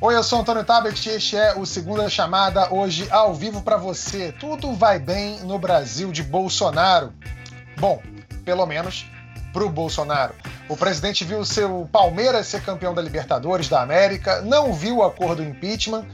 Oi, eu sou Antônio Tabet e este é o Segunda Chamada, hoje ao vivo para você. Tudo vai bem no Brasil de Bolsonaro. Bom, pelo menos pro Bolsonaro. O presidente viu seu Palmeiras ser campeão da Libertadores da América, não viu o acordo impeachment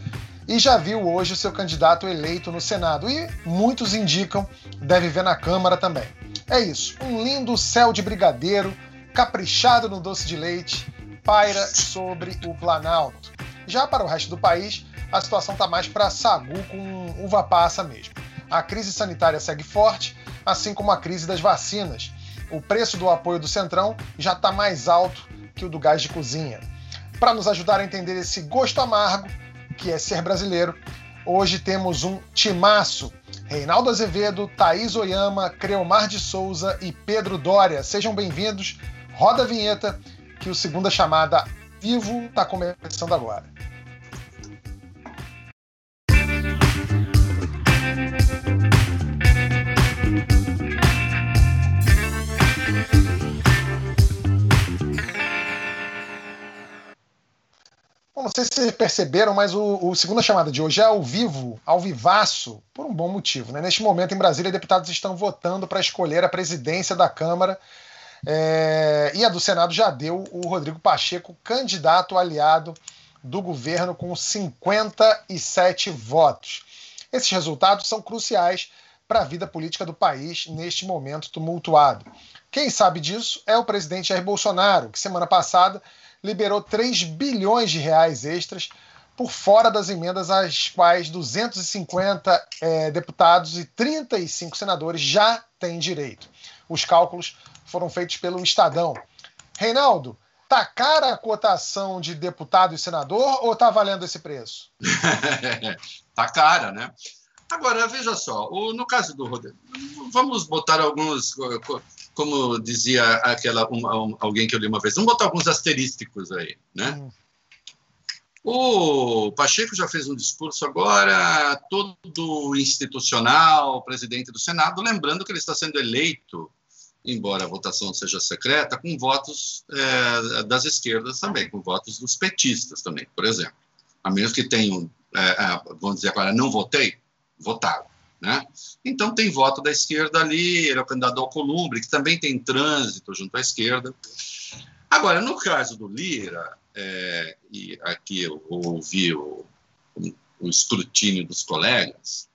e já viu hoje o seu candidato eleito no Senado. E muitos indicam deve ver na Câmara também. É isso, um lindo céu de brigadeiro, caprichado no doce de leite, paira sobre o Planalto. Já para o resto do país, a situação está mais para sagu com uva passa mesmo. A crise sanitária segue forte, assim como a crise das vacinas. O preço do apoio do Centrão já está mais alto que o do gás de cozinha. Para nos ajudar a entender esse gosto amargo, que é ser brasileiro, hoje temos um timaço. Reinaldo Azevedo, Thaís Oyama, Creomar de Souza e Pedro Dória. Sejam bem-vindos. Roda a vinheta que o Segunda Chamada Vivo está começando agora. Bom, não sei se vocês perceberam, mas o, o segunda chamada de hoje é ao vivo, ao vivaço, por um bom motivo. Né? Neste momento, em Brasília, deputados estão votando para escolher a presidência da Câmara é, e a do Senado já deu o Rodrigo Pacheco, candidato aliado do governo, com 57 votos. Esses resultados são cruciais para a vida política do país neste momento tumultuado. Quem sabe disso é o presidente Jair Bolsonaro, que semana passada liberou 3 bilhões de reais extras por fora das emendas às quais 250 é, deputados e 35 senadores já têm direito. Os cálculos foram feitos pelo Estadão. Reinaldo, tá cara a cotação de deputado e senador ou tá valendo esse preço? tá cara, né? Agora, veja só, o, no caso do Rodrigo, vamos botar alguns, como dizia aquela um, alguém que eu li uma vez, vamos botar alguns asterísticos aí, né? Hum. O Pacheco já fez um discurso agora, todo institucional, presidente do Senado, lembrando que ele está sendo eleito embora a votação seja secreta, com votos é, das esquerdas também, com votos dos petistas também, por exemplo. A menos que tenham, é, vamos dizer agora, não votei, votaram. Né? Então tem voto da esquerda ali, ele é o candidato ao Columbre, que também tem trânsito junto à esquerda. Agora, no caso do Lira, é, e aqui eu ouvi o, o escrutínio dos colegas,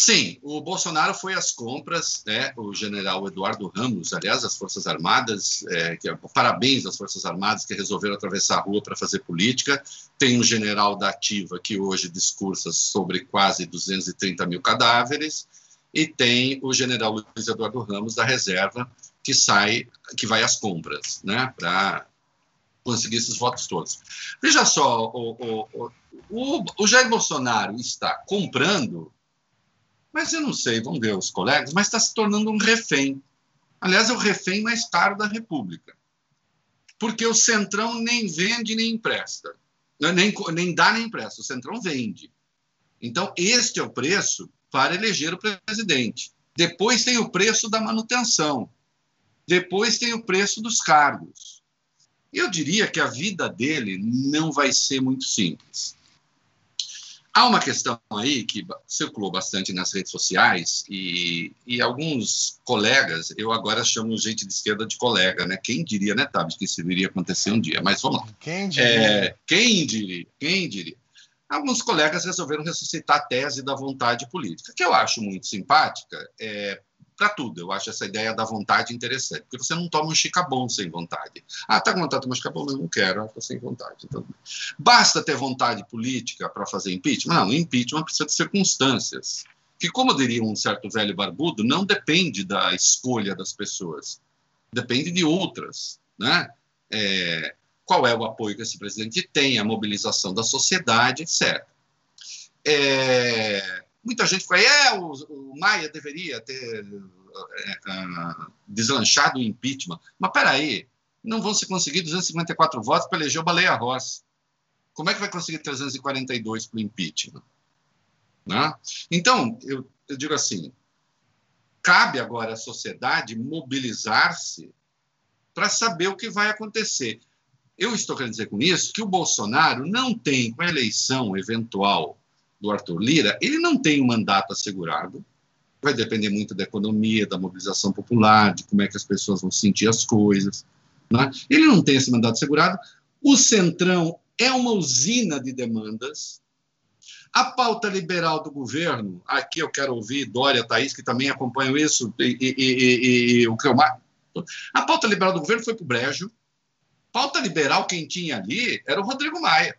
Sim, o Bolsonaro foi às compras, né? O general Eduardo Ramos, aliás, das Forças Armadas, é, que, parabéns às Forças Armadas que resolveram atravessar a rua para fazer política. Tem um general da Ativa que hoje discursa sobre quase 230 mil cadáveres, e tem o general Luiz Eduardo Ramos da Reserva que sai, que vai às compras, né? Para conseguir esses votos todos. Veja só, o, o, o, o Jair Bolsonaro está comprando mas eu não sei, vamos ver os colegas, mas está se tornando um refém. Aliás, é o refém mais caro da República. Porque o Centrão nem vende nem empresta. Nem, nem dá nem empresta, o Centrão vende. Então, este é o preço para eleger o presidente. Depois tem o preço da manutenção. Depois tem o preço dos cargos. Eu diria que a vida dele não vai ser muito simples. Há uma questão aí que circulou bastante nas redes sociais e, e alguns colegas, eu agora chamo gente de esquerda de colega, né? Quem diria, né, Tabs, que isso viria acontecer um dia? Mas vamos lá. Quem diria? É, quem diria? Quem diria? Alguns colegas resolveram ressuscitar a tese da vontade política, que eu acho muito simpática, é, para tudo. Eu acho essa ideia da vontade interessante, porque você não toma um chicabon sem vontade. Ah, tá com vontade de tomar chicabon, mas não quero, estou sem vontade. Então, basta ter vontade política para fazer impeachment? Não, impeachment precisa de circunstâncias. Que, como diria um certo velho barbudo, não depende da escolha das pessoas, depende de outras. Né? É, qual é o apoio que esse presidente tem, a mobilização da sociedade, etc. É, Muita gente foi, é, o, o Maia deveria ter é, é, deslanchado o impeachment. Mas peraí, não vão se conseguir 254 votos para eleger o Baleia Rossi. Como é que vai conseguir 342 para o impeachment? Né? Então, eu, eu digo assim, cabe agora à sociedade mobilizar-se para saber o que vai acontecer. Eu estou querendo dizer com isso que o Bolsonaro não tem, com a eleição eventual do Arthur Lira, ele não tem um mandato assegurado. Vai depender muito da economia, da mobilização popular, de como é que as pessoas vão sentir as coisas. Né? Ele não tem esse mandato assegurado. O Centrão é uma usina de demandas. A pauta liberal do governo, aqui eu quero ouvir Dória, Thaís, que também acompanham isso, e, e, e, e o mais. A pauta liberal do governo foi para o Brejo. Pauta liberal, quem tinha ali era o Rodrigo Maia.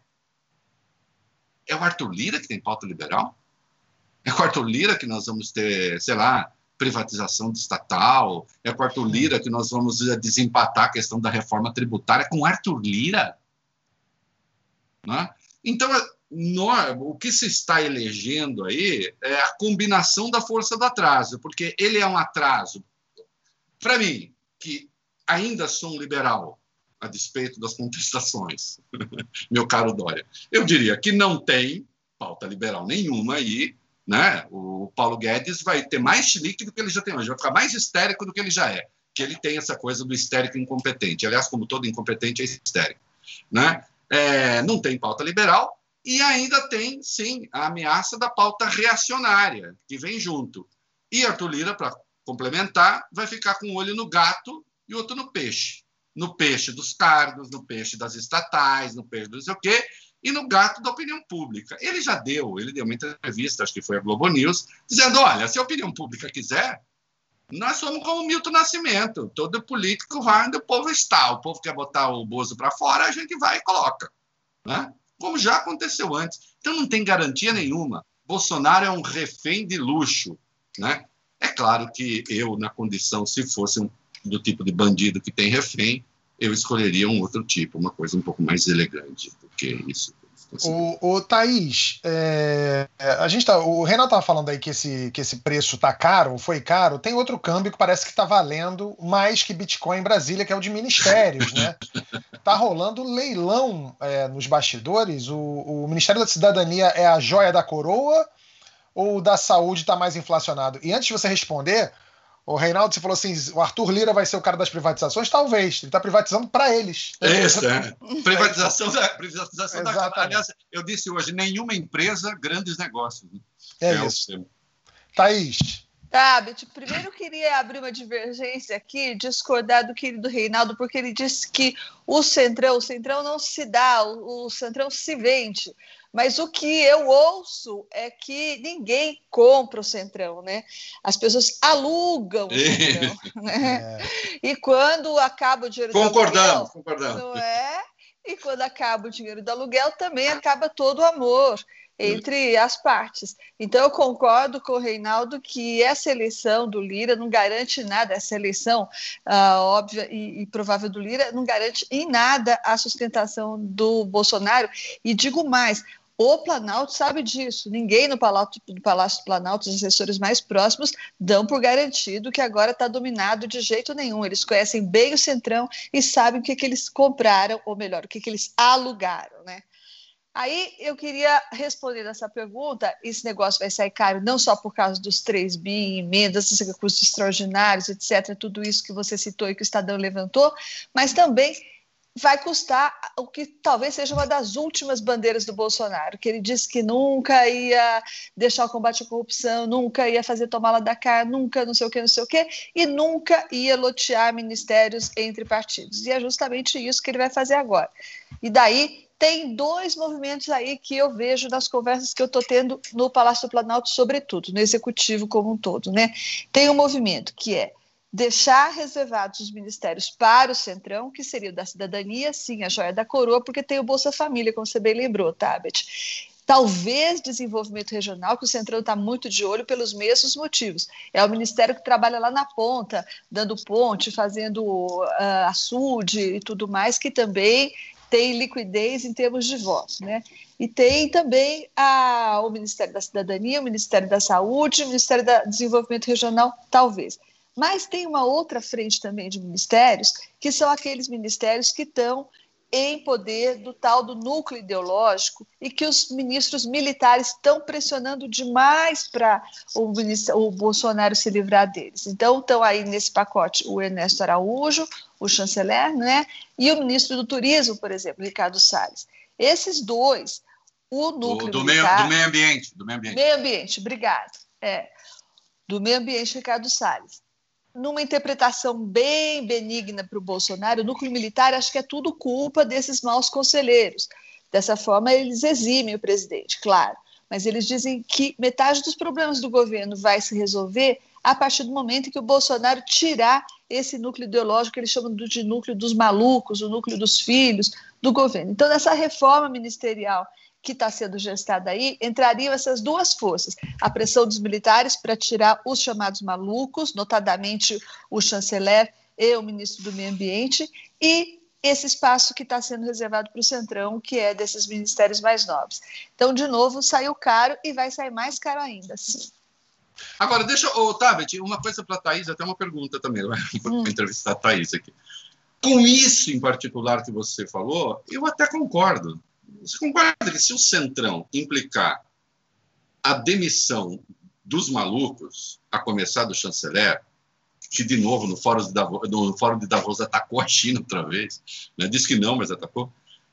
É o Arthur Lira que tem pauta liberal? É com o Arthur Lira que nós vamos ter, sei lá, privatização estatal? É com o Arthur Lira que nós vamos desempatar a questão da reforma tributária? Com Arthur Lira? Né? Então, o que se está elegendo aí é a combinação da força do atraso, porque ele é um atraso. Para mim, que ainda sou um liberal, a despeito das contestações, meu caro Dória, eu diria que não tem pauta liberal nenhuma aí, né? O Paulo Guedes vai ter mais chilique do que ele já tem hoje, vai ficar mais histérico do que ele já é, que ele tem essa coisa do histérico incompetente. Aliás, como todo incompetente é histérico, né? É, não tem pauta liberal e ainda tem, sim, a ameaça da pauta reacionária que vem junto. E Arthur Lira, para complementar, vai ficar com um olho no gato e outro no peixe. No peixe dos cargos, no peixe das estatais, no peixe do não sei o quê, e no gato da opinião pública. Ele já deu, ele deu uma entrevista, acho que foi a Globo News, dizendo: olha, se a opinião pública quiser, nós somos como Milton Nascimento. Todo político vai onde o povo está. O povo quer botar o Bozo para fora, a gente vai e coloca. Né? Como já aconteceu antes. Então não tem garantia nenhuma. Bolsonaro é um refém de luxo. Né? É claro que eu, na condição, se fosse um, do tipo de bandido que tem refém, eu escolheria um outro tipo, uma coisa um pouco mais elegante do que isso. O, o Thaís, é, a gente tá, o Renato estava falando aí que esse, que esse preço tá caro, foi caro. Tem outro câmbio que parece que está valendo mais que Bitcoin em Brasília, que é o de ministérios, né? tá rolando leilão é, nos bastidores. O, o Ministério da Cidadania é a joia da coroa ou o da saúde está mais inflacionado? E antes de você responder, o Reinaldo, você falou assim: o Arthur Lira vai ser o cara das privatizações? Talvez. Ele está privatizando para eles. É isso, é. Privatização da. Privatização da aliás, eu disse hoje: nenhuma empresa, grandes negócios. Né? É, é isso. Thaís. Tá, Beth, primeiro eu queria abrir uma divergência aqui, discordar do querido Reinaldo, porque ele disse que o Centrão, o Centrão não se dá, o, o Centrão se vende. Mas o que eu ouço é que ninguém compra o Centrão, né? As pessoas alugam o Centrão, né? É. E quando acaba o dinheiro concordamos, do aluguel, concordamos. Não é? E quando acaba o dinheiro do aluguel, também acaba todo o amor entre as partes. Então, eu concordo com o Reinaldo que essa eleição do Lira não garante nada, essa eleição uh, óbvia e, e, provável do Lira não garante em nada a sustentação do Bolsonaro. E digo mais. O Planalto sabe disso. Ninguém no Palácio, no Palácio do Planalto, os assessores mais próximos, dão por garantido que agora está dominado de jeito nenhum. Eles conhecem bem o Centrão e sabem o que, que eles compraram, ou melhor, o que, que eles alugaram. Né? Aí eu queria responder essa pergunta. Esse negócio vai sair caro não só por causa dos 3 bi, emendas, recursos extraordinários, etc., tudo isso que você citou e que o Estadão levantou, mas também vai custar o que talvez seja uma das últimas bandeiras do Bolsonaro, que ele disse que nunca ia deixar o combate à corrupção, nunca ia fazer tomá-la da cá, nunca não sei o que, não sei o que, e nunca ia lotear ministérios entre partidos. E é justamente isso que ele vai fazer agora. E daí tem dois movimentos aí que eu vejo nas conversas que eu estou tendo no Palácio do Planalto, sobretudo, no executivo como um todo. Né? Tem um movimento que é deixar reservados os ministérios para o Centrão, que seria o da cidadania, sim, a joia da coroa, porque tem o Bolsa Família, como você bem lembrou, Tabet. Talvez desenvolvimento regional, que o Centrão está muito de olho pelos mesmos motivos. É o ministério que trabalha lá na ponta, dando ponte, fazendo uh, açude e tudo mais, que também tem liquidez em termos de votos, né? E tem também a, o Ministério da Cidadania, o Ministério da Saúde, o Ministério do Desenvolvimento Regional, talvez. Mas tem uma outra frente também de ministérios, que são aqueles ministérios que estão em poder do tal do núcleo ideológico e que os ministros militares estão pressionando demais para o, o, Bolsonaro se livrar deles. Então, estão aí nesse pacote o Ernesto Araújo, o chanceler, né, e o ministro do Turismo, por exemplo, Ricardo Salles. Esses dois, o núcleo do, do militar, meio, do meio ambiente, do meio ambiente. Meio ambiente, obrigado. É, do meio ambiente, Ricardo Salles numa interpretação bem benigna para o Bolsonaro, o núcleo militar acho que é tudo culpa desses maus conselheiros. Dessa forma, eles eximem o presidente, claro, mas eles dizem que metade dos problemas do governo vai se resolver a partir do momento em que o Bolsonaro tirar esse núcleo ideológico que eles chamam de núcleo dos malucos, o núcleo dos filhos do governo. Então, nessa reforma ministerial que está sendo gestada aí, entrariam essas duas forças: a pressão dos militares para tirar os chamados malucos, notadamente o chanceler e o ministro do Meio Ambiente, e esse espaço que está sendo reservado para o Centrão, que é desses ministérios mais nobres. Então, de novo, saiu caro e vai sair mais caro ainda, sim. Agora, deixa, ô, Tabet, uma coisa para a Thaís, até uma pergunta também, vou hum. entrevistar a Thaís aqui. Com isso em particular que você falou, eu até concordo. Você concorda que se o Centrão implicar a demissão dos malucos, a começar do chanceler, que de novo no Fórum de Davos, no Fórum de Davos atacou a China outra vez, né? disse que não, mas atacou.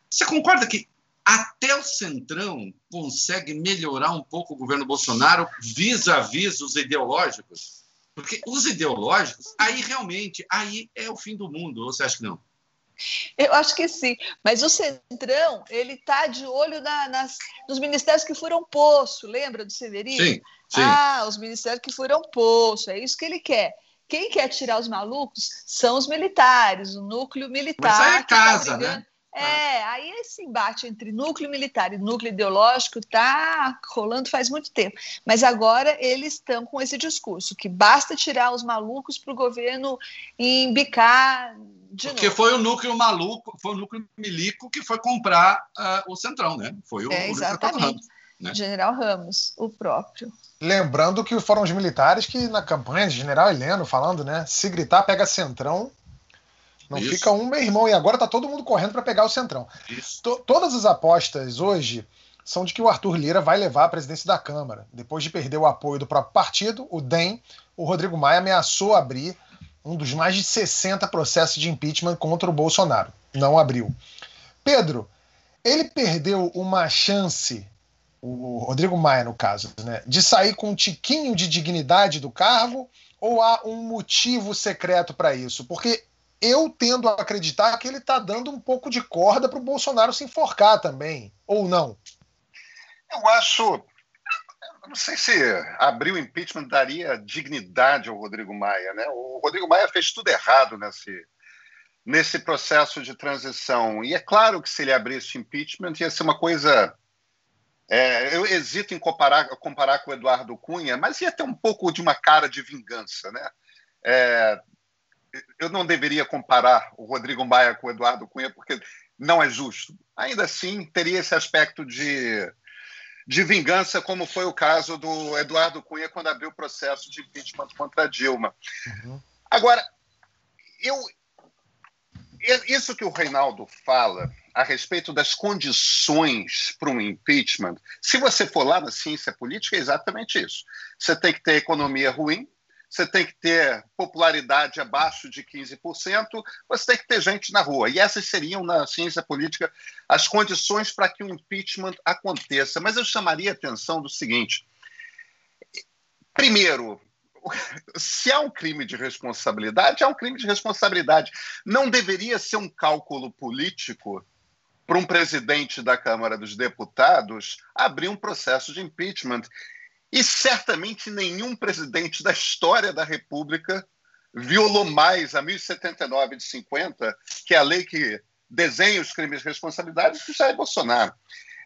Você concorda que até o Centrão consegue melhorar um pouco o governo Bolsonaro vis-à-vis os ideológicos? Porque os ideológicos, aí realmente, aí é o fim do mundo, ou você acha que não? Eu acho que sim, mas o Centrão, ele está de olho na, nas, nos ministérios que foram poço, lembra do Severino? Sim, sim. Ah, os ministérios que foram poço, é isso que ele quer. Quem quer tirar os malucos são os militares, o núcleo militar. Mas aí é tá casa, tá né? É, aí esse embate entre núcleo militar e núcleo ideológico está rolando faz muito tempo. Mas agora eles estão com esse discurso que basta tirar os malucos para o governo embicar de Porque novo. foi o núcleo maluco, foi o núcleo milico que foi comprar uh, o Centrão, né? Foi o, é, exatamente. Ramos, né? General Ramos, o próprio. Lembrando que foram os militares que na campanha de General Heleno falando, né? Se gritar, pega Centrão. Não Isso. fica um, meu irmão. E agora tá todo mundo correndo para pegar o Centrão. Todas as apostas hoje são de que o Arthur Lira vai levar a presidência da Câmara. Depois de perder o apoio do próprio partido, o DEM, o Rodrigo Maia ameaçou abrir um dos mais de 60 processos de impeachment contra o Bolsonaro. Não abriu. Pedro, ele perdeu uma chance, o Rodrigo Maia, no caso, né, de sair com um tiquinho de dignidade do cargo ou há um motivo secreto para isso? Porque eu tendo a acreditar que ele está dando um pouco de corda para o Bolsonaro se enforcar também, ou não? Eu acho não sei se abrir o impeachment daria dignidade ao Rodrigo Maia. Né? O Rodrigo Maia fez tudo errado nesse, nesse processo de transição. E é claro que se ele abrisse impeachment ia ser uma coisa. É, eu hesito em comparar, comparar com o Eduardo Cunha, mas ia ter um pouco de uma cara de vingança. Né? É, eu não deveria comparar o Rodrigo Maia com o Eduardo Cunha, porque não é justo. Ainda assim, teria esse aspecto de de vingança, como foi o caso do Eduardo Cunha quando abriu o processo de impeachment contra Dilma. Uhum. Agora, eu, isso que o Reinaldo fala a respeito das condições para um impeachment, se você for lá na ciência política, é exatamente isso. Você tem que ter economia ruim, você tem que ter popularidade abaixo de 15%, você tem que ter gente na rua. E essas seriam, na ciência política, as condições para que o impeachment aconteça. Mas eu chamaria a atenção do seguinte: primeiro, se há um crime de responsabilidade, há um crime de responsabilidade. Não deveria ser um cálculo político para um presidente da Câmara dos Deputados abrir um processo de impeachment. E certamente nenhum presidente da história da República violou mais a 1079 de 50, que é a lei que desenha os crimes de responsabilidade, que Jair Bolsonaro.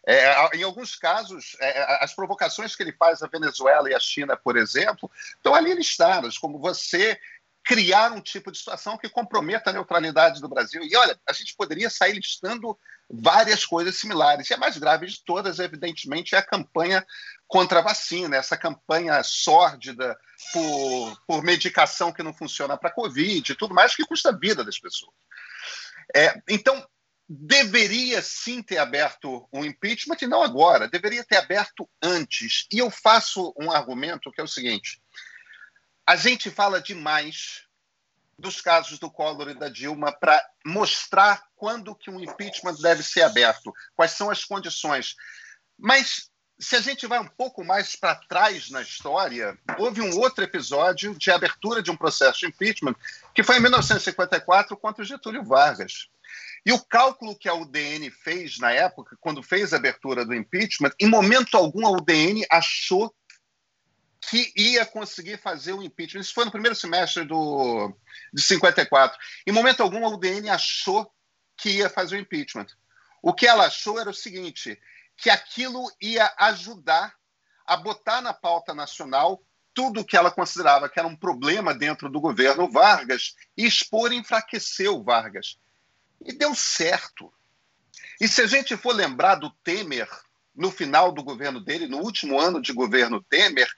É, em alguns casos, é, as provocações que ele faz à Venezuela e à China, por exemplo, estão ali listadas, como você criar um tipo de situação que comprometa a neutralidade do Brasil. E olha, a gente poderia sair listando várias coisas similares. E a mais grave de todas, evidentemente, é a campanha contra a vacina, essa campanha sórdida por, por medicação que não funciona para a Covid e tudo mais, que custa a vida das pessoas. É, então, deveria sim ter aberto um impeachment e não agora, deveria ter aberto antes. E eu faço um argumento que é o seguinte: a gente fala demais dos casos do Collor e da Dilma para mostrar quando que um impeachment deve ser aberto, quais são as condições. Mas se a gente vai um pouco mais para trás na história, houve um outro episódio de abertura de um processo de impeachment que foi em 1954 contra Getúlio Vargas. E o cálculo que a UDN fez na época, quando fez a abertura do impeachment, em momento algum a UDN achou que ia conseguir fazer o impeachment. Isso foi no primeiro semestre do, de 54. Em momento algum a UDN achou que ia fazer o impeachment. O que ela achou era o seguinte, que aquilo ia ajudar a botar na pauta nacional tudo o que ela considerava que era um problema dentro do governo Vargas e expor e enfraquecer o Vargas. E deu certo. E se a gente for lembrar do Temer, no final do governo dele, no último ano de governo Temer,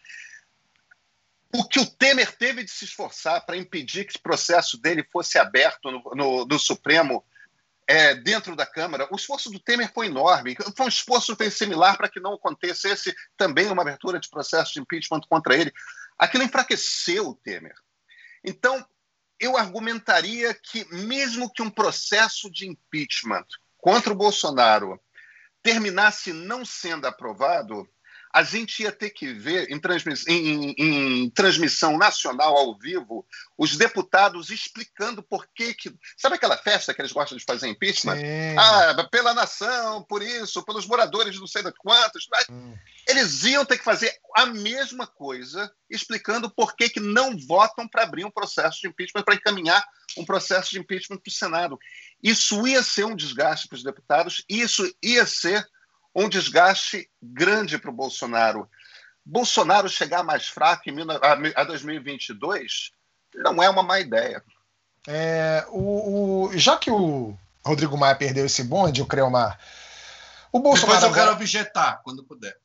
o que o Temer teve de se esforçar para impedir que o processo dele fosse aberto no, no, no Supremo é, dentro da Câmara, o esforço do Temer foi enorme. Foi um esforço similar para que não acontecesse também uma abertura de processo de impeachment contra ele. Aquilo enfraqueceu o Temer. Então, eu argumentaria que, mesmo que um processo de impeachment contra o Bolsonaro terminasse não sendo aprovado, a gente ia ter que ver em, transmiss em, em, transmissão nacional ao vivo os deputados explicando por que que sabe aquela festa que eles gostam de fazer impeachment Sim. ah pela nação por isso pelos moradores não sei de quantos hum. eles iam ter que fazer a mesma coisa explicando por que que não votam para abrir um processo de impeachment para encaminhar um processo de impeachment para o Senado isso ia ser um desgaste para os deputados isso ia ser um desgaste grande para o Bolsonaro. Bolsonaro chegar mais fraco em a 2022 não é uma má ideia. É, o, o, já que o Rodrigo Maia perdeu esse bonde, o Creomar, o Bolsonaro. Depois eu quero objetar, quando puder.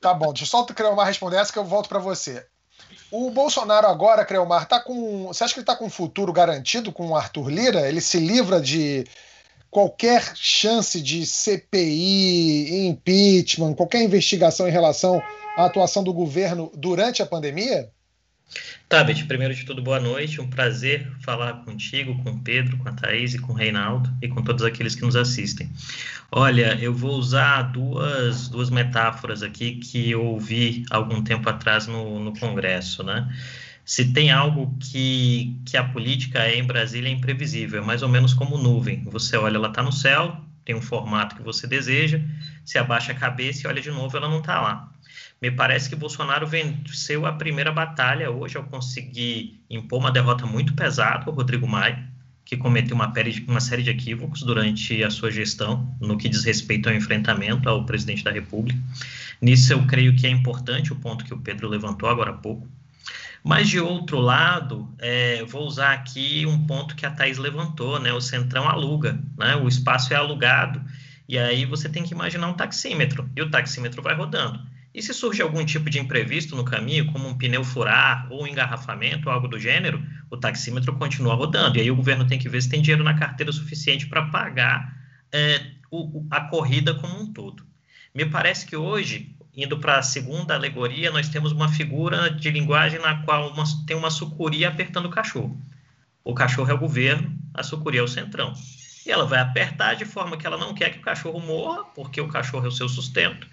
Tá bom, deixa só o Creomar responder essa que eu volto para você. O Bolsonaro agora, Creomar, tá com. Você acha que ele está com um futuro garantido com o Arthur Lira? Ele se livra de qualquer chance de CPI, impeachment, qualquer investigação em relação à atuação do governo durante a pandemia? Tabet, primeiro de tudo, boa noite. Um prazer falar contigo, com o Pedro, com a Thaís e com o Reinaldo e com todos aqueles que nos assistem. Olha, eu vou usar duas, duas metáforas aqui que eu ouvi algum tempo atrás no, no Congresso, né? Se tem algo que, que a política é em Brasília é imprevisível, é mais ou menos como nuvem. Você olha, ela está no céu, tem um formato que você deseja, se abaixa a cabeça e olha de novo, ela não está lá. Me parece que Bolsonaro venceu a primeira batalha hoje ao conseguir impor uma derrota muito pesada ao Rodrigo Maia, que cometeu uma, uma série de equívocos durante a sua gestão no que diz respeito ao enfrentamento ao presidente da República. Nisso eu creio que é importante o ponto que o Pedro levantou agora há pouco, mas, de outro lado, é, vou usar aqui um ponto que a Thais levantou, né? O Centrão aluga, né? O espaço é alugado, e aí você tem que imaginar um taxímetro, e o taxímetro vai rodando. E se surge algum tipo de imprevisto no caminho, como um pneu furar ou um engarrafamento, algo do gênero, o taxímetro continua rodando. E aí o governo tem que ver se tem dinheiro na carteira suficiente para pagar é, o, a corrida como um todo. Me parece que hoje indo para a segunda alegoria, nós temos uma figura de linguagem na qual uma, tem uma sucuri apertando o cachorro. O cachorro é o governo, a sucuri é o centrão. E ela vai apertar de forma que ela não quer que o cachorro morra, porque o cachorro é o seu sustento,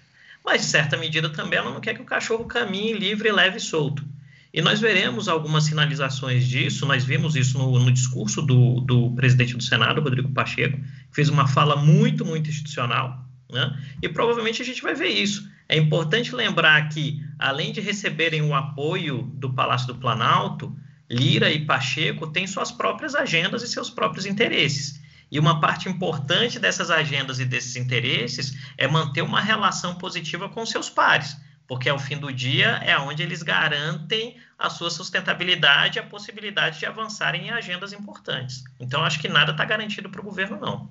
mas, de certa medida, também ela não quer que o cachorro caminhe livre, leve e solto. E nós veremos algumas sinalizações disso, nós vimos isso no, no discurso do, do presidente do Senado, Rodrigo Pacheco, que fez uma fala muito, muito institucional, né? e provavelmente a gente vai ver isso. É importante lembrar que, além de receberem o apoio do Palácio do Planalto, Lira e Pacheco têm suas próprias agendas e seus próprios interesses. E uma parte importante dessas agendas e desses interesses é manter uma relação positiva com seus pares, porque ao fim do dia é onde eles garantem a sua sustentabilidade e a possibilidade de avançarem em agendas importantes. Então, acho que nada está garantido para o governo, não.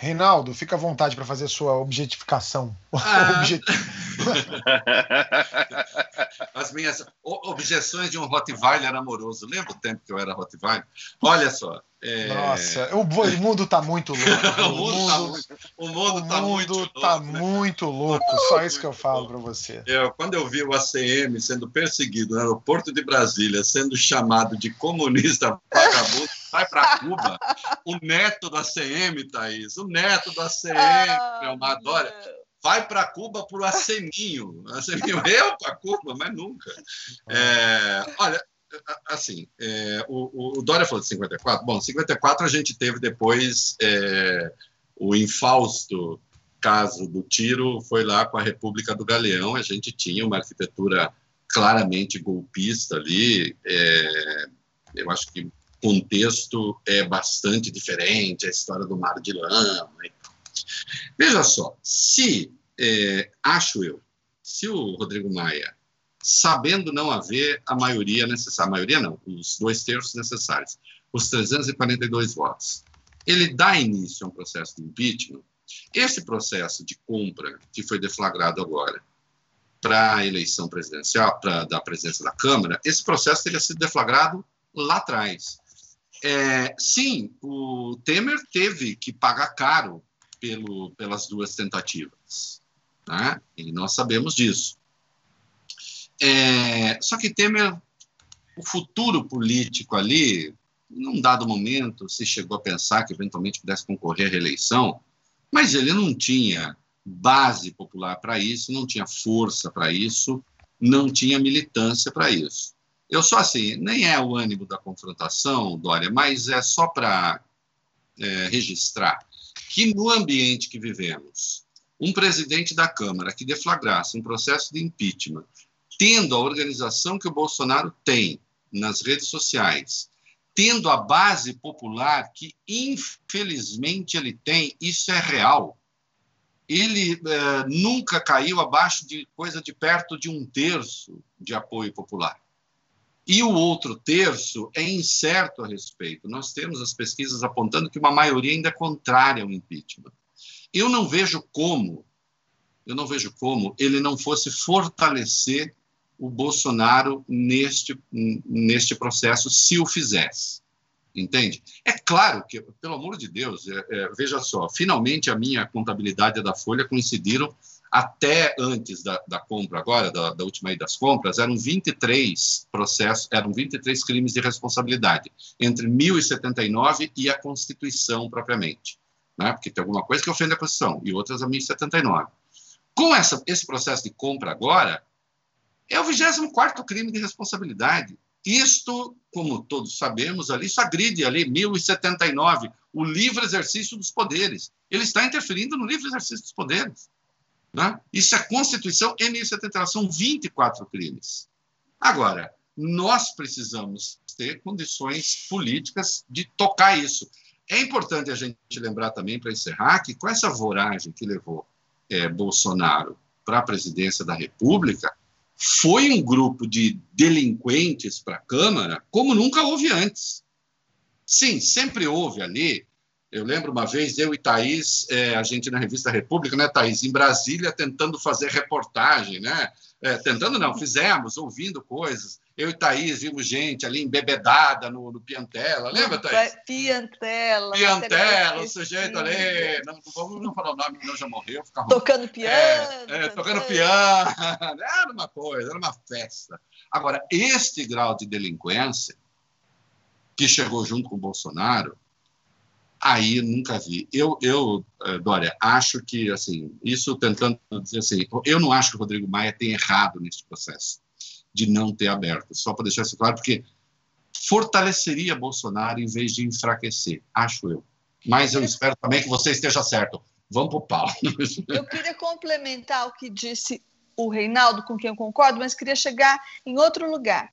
Reinaldo, fica à vontade para fazer sua objetificação. Ah, As minhas objeções de um Rottweiler amoroso. Lembra o tempo que eu era Rottweiler? Olha só. É... Nossa, o, mundo está muito louco. o mundo está o mundo tá muito, tá louco, né? muito louco. Só isso que eu falo para você. Eu, quando eu vi o ACM sendo perseguido no aeroporto de Brasília, sendo chamado de comunista vagabundo, vai para Cuba. O neto da ACM, Thaís, o neto da ACM, ah, meu Madória vai para Cuba por aceminho. aceminho eu para Cuba, mas nunca. É, olha, assim, é, o, o, Dória falou de 54. Bom, 54 a gente teve depois é, o infausto caso do tiro, foi lá com a República do Galeão. A gente tinha uma arquitetura claramente golpista ali. É, eu acho que o contexto é bastante diferente, a história do mar de lama. Veja só, se, é, acho eu, se o Rodrigo Maia sabendo não haver a maioria necessária, a maioria não, os dois terços necessários, os 342 votos. Ele dá início a um processo de impeachment. Esse processo de compra que foi deflagrado agora para a eleição presidencial, para da presidência da Câmara, esse processo teria sido deflagrado lá atrás. É, sim, o Temer teve que pagar caro pelo, pelas duas tentativas, né? e nós sabemos disso. É, só que Temer, o futuro político ali, num dado momento, se chegou a pensar que eventualmente pudesse concorrer à reeleição, mas ele não tinha base popular para isso, não tinha força para isso, não tinha militância para isso. Eu só assim, nem é o ânimo da confrontação, Dória, mas é só para é, registrar que no ambiente que vivemos, um presidente da Câmara que deflagrasse um processo de impeachment tendo a organização que o Bolsonaro tem nas redes sociais, tendo a base popular que, infelizmente, ele tem, isso é real. Ele é, nunca caiu abaixo de coisa de perto de um terço de apoio popular. E o outro terço é incerto a respeito. Nós temos as pesquisas apontando que uma maioria ainda é contrária ao impeachment. Eu não vejo como, eu não vejo como ele não fosse fortalecer o Bolsonaro neste, neste processo, se o fizesse. Entende? É claro que, pelo amor de Deus, é, é, veja só, finalmente a minha contabilidade e da Folha coincidiram até antes da, da compra, agora, da, da, última aí das compras, eram 23 processos, eram 23 crimes de responsabilidade, entre 1079 e a Constituição propriamente. Né? Porque tem alguma coisa que ofende a Constituição e outras a 1079. Com essa, esse processo de compra agora, é o 24 crime de responsabilidade. Isto, como todos sabemos, ali, isso agride ali 1079, o livre exercício dos poderes. Ele está interferindo no livre exercício dos poderes. Né? Isso é Constituição e 1079, são 24 crimes. Agora, nós precisamos ter condições políticas de tocar isso. É importante a gente lembrar também, para encerrar, que com essa voragem que levou é, Bolsonaro para a presidência da República, foi um grupo de delinquentes para a Câmara como nunca houve antes. Sim, sempre houve ali. Eu lembro uma vez, eu e Thaís, é, a gente na revista República, né, Thaís, em Brasília, tentando fazer reportagem, né? É, tentando não, fizemos, ouvindo coisas. Eu e Thaís vimos gente ali embebedada no, no Piantela, lembra, Thaís? Piantela. Piantela, o sujeito ali, não, não vamos não falar o nome, não já morreu. Tocando piano. É, é, tocando piano. Era uma coisa, era uma festa. Agora, este grau de delinquência que chegou junto com o Bolsonaro, aí nunca vi. Eu, eu, eh, Dória, acho que, assim, isso tentando dizer assim, eu não acho que o Rodrigo Maia tem errado nesse processo de não ter aberto, só para deixar isso claro, porque fortaleceria Bolsonaro em vez de enfraquecer, acho eu. Mas eu espero também que você esteja certo. Vamos para o pau. Eu queria complementar o que disse o Reinaldo, com quem eu concordo, mas queria chegar em outro lugar.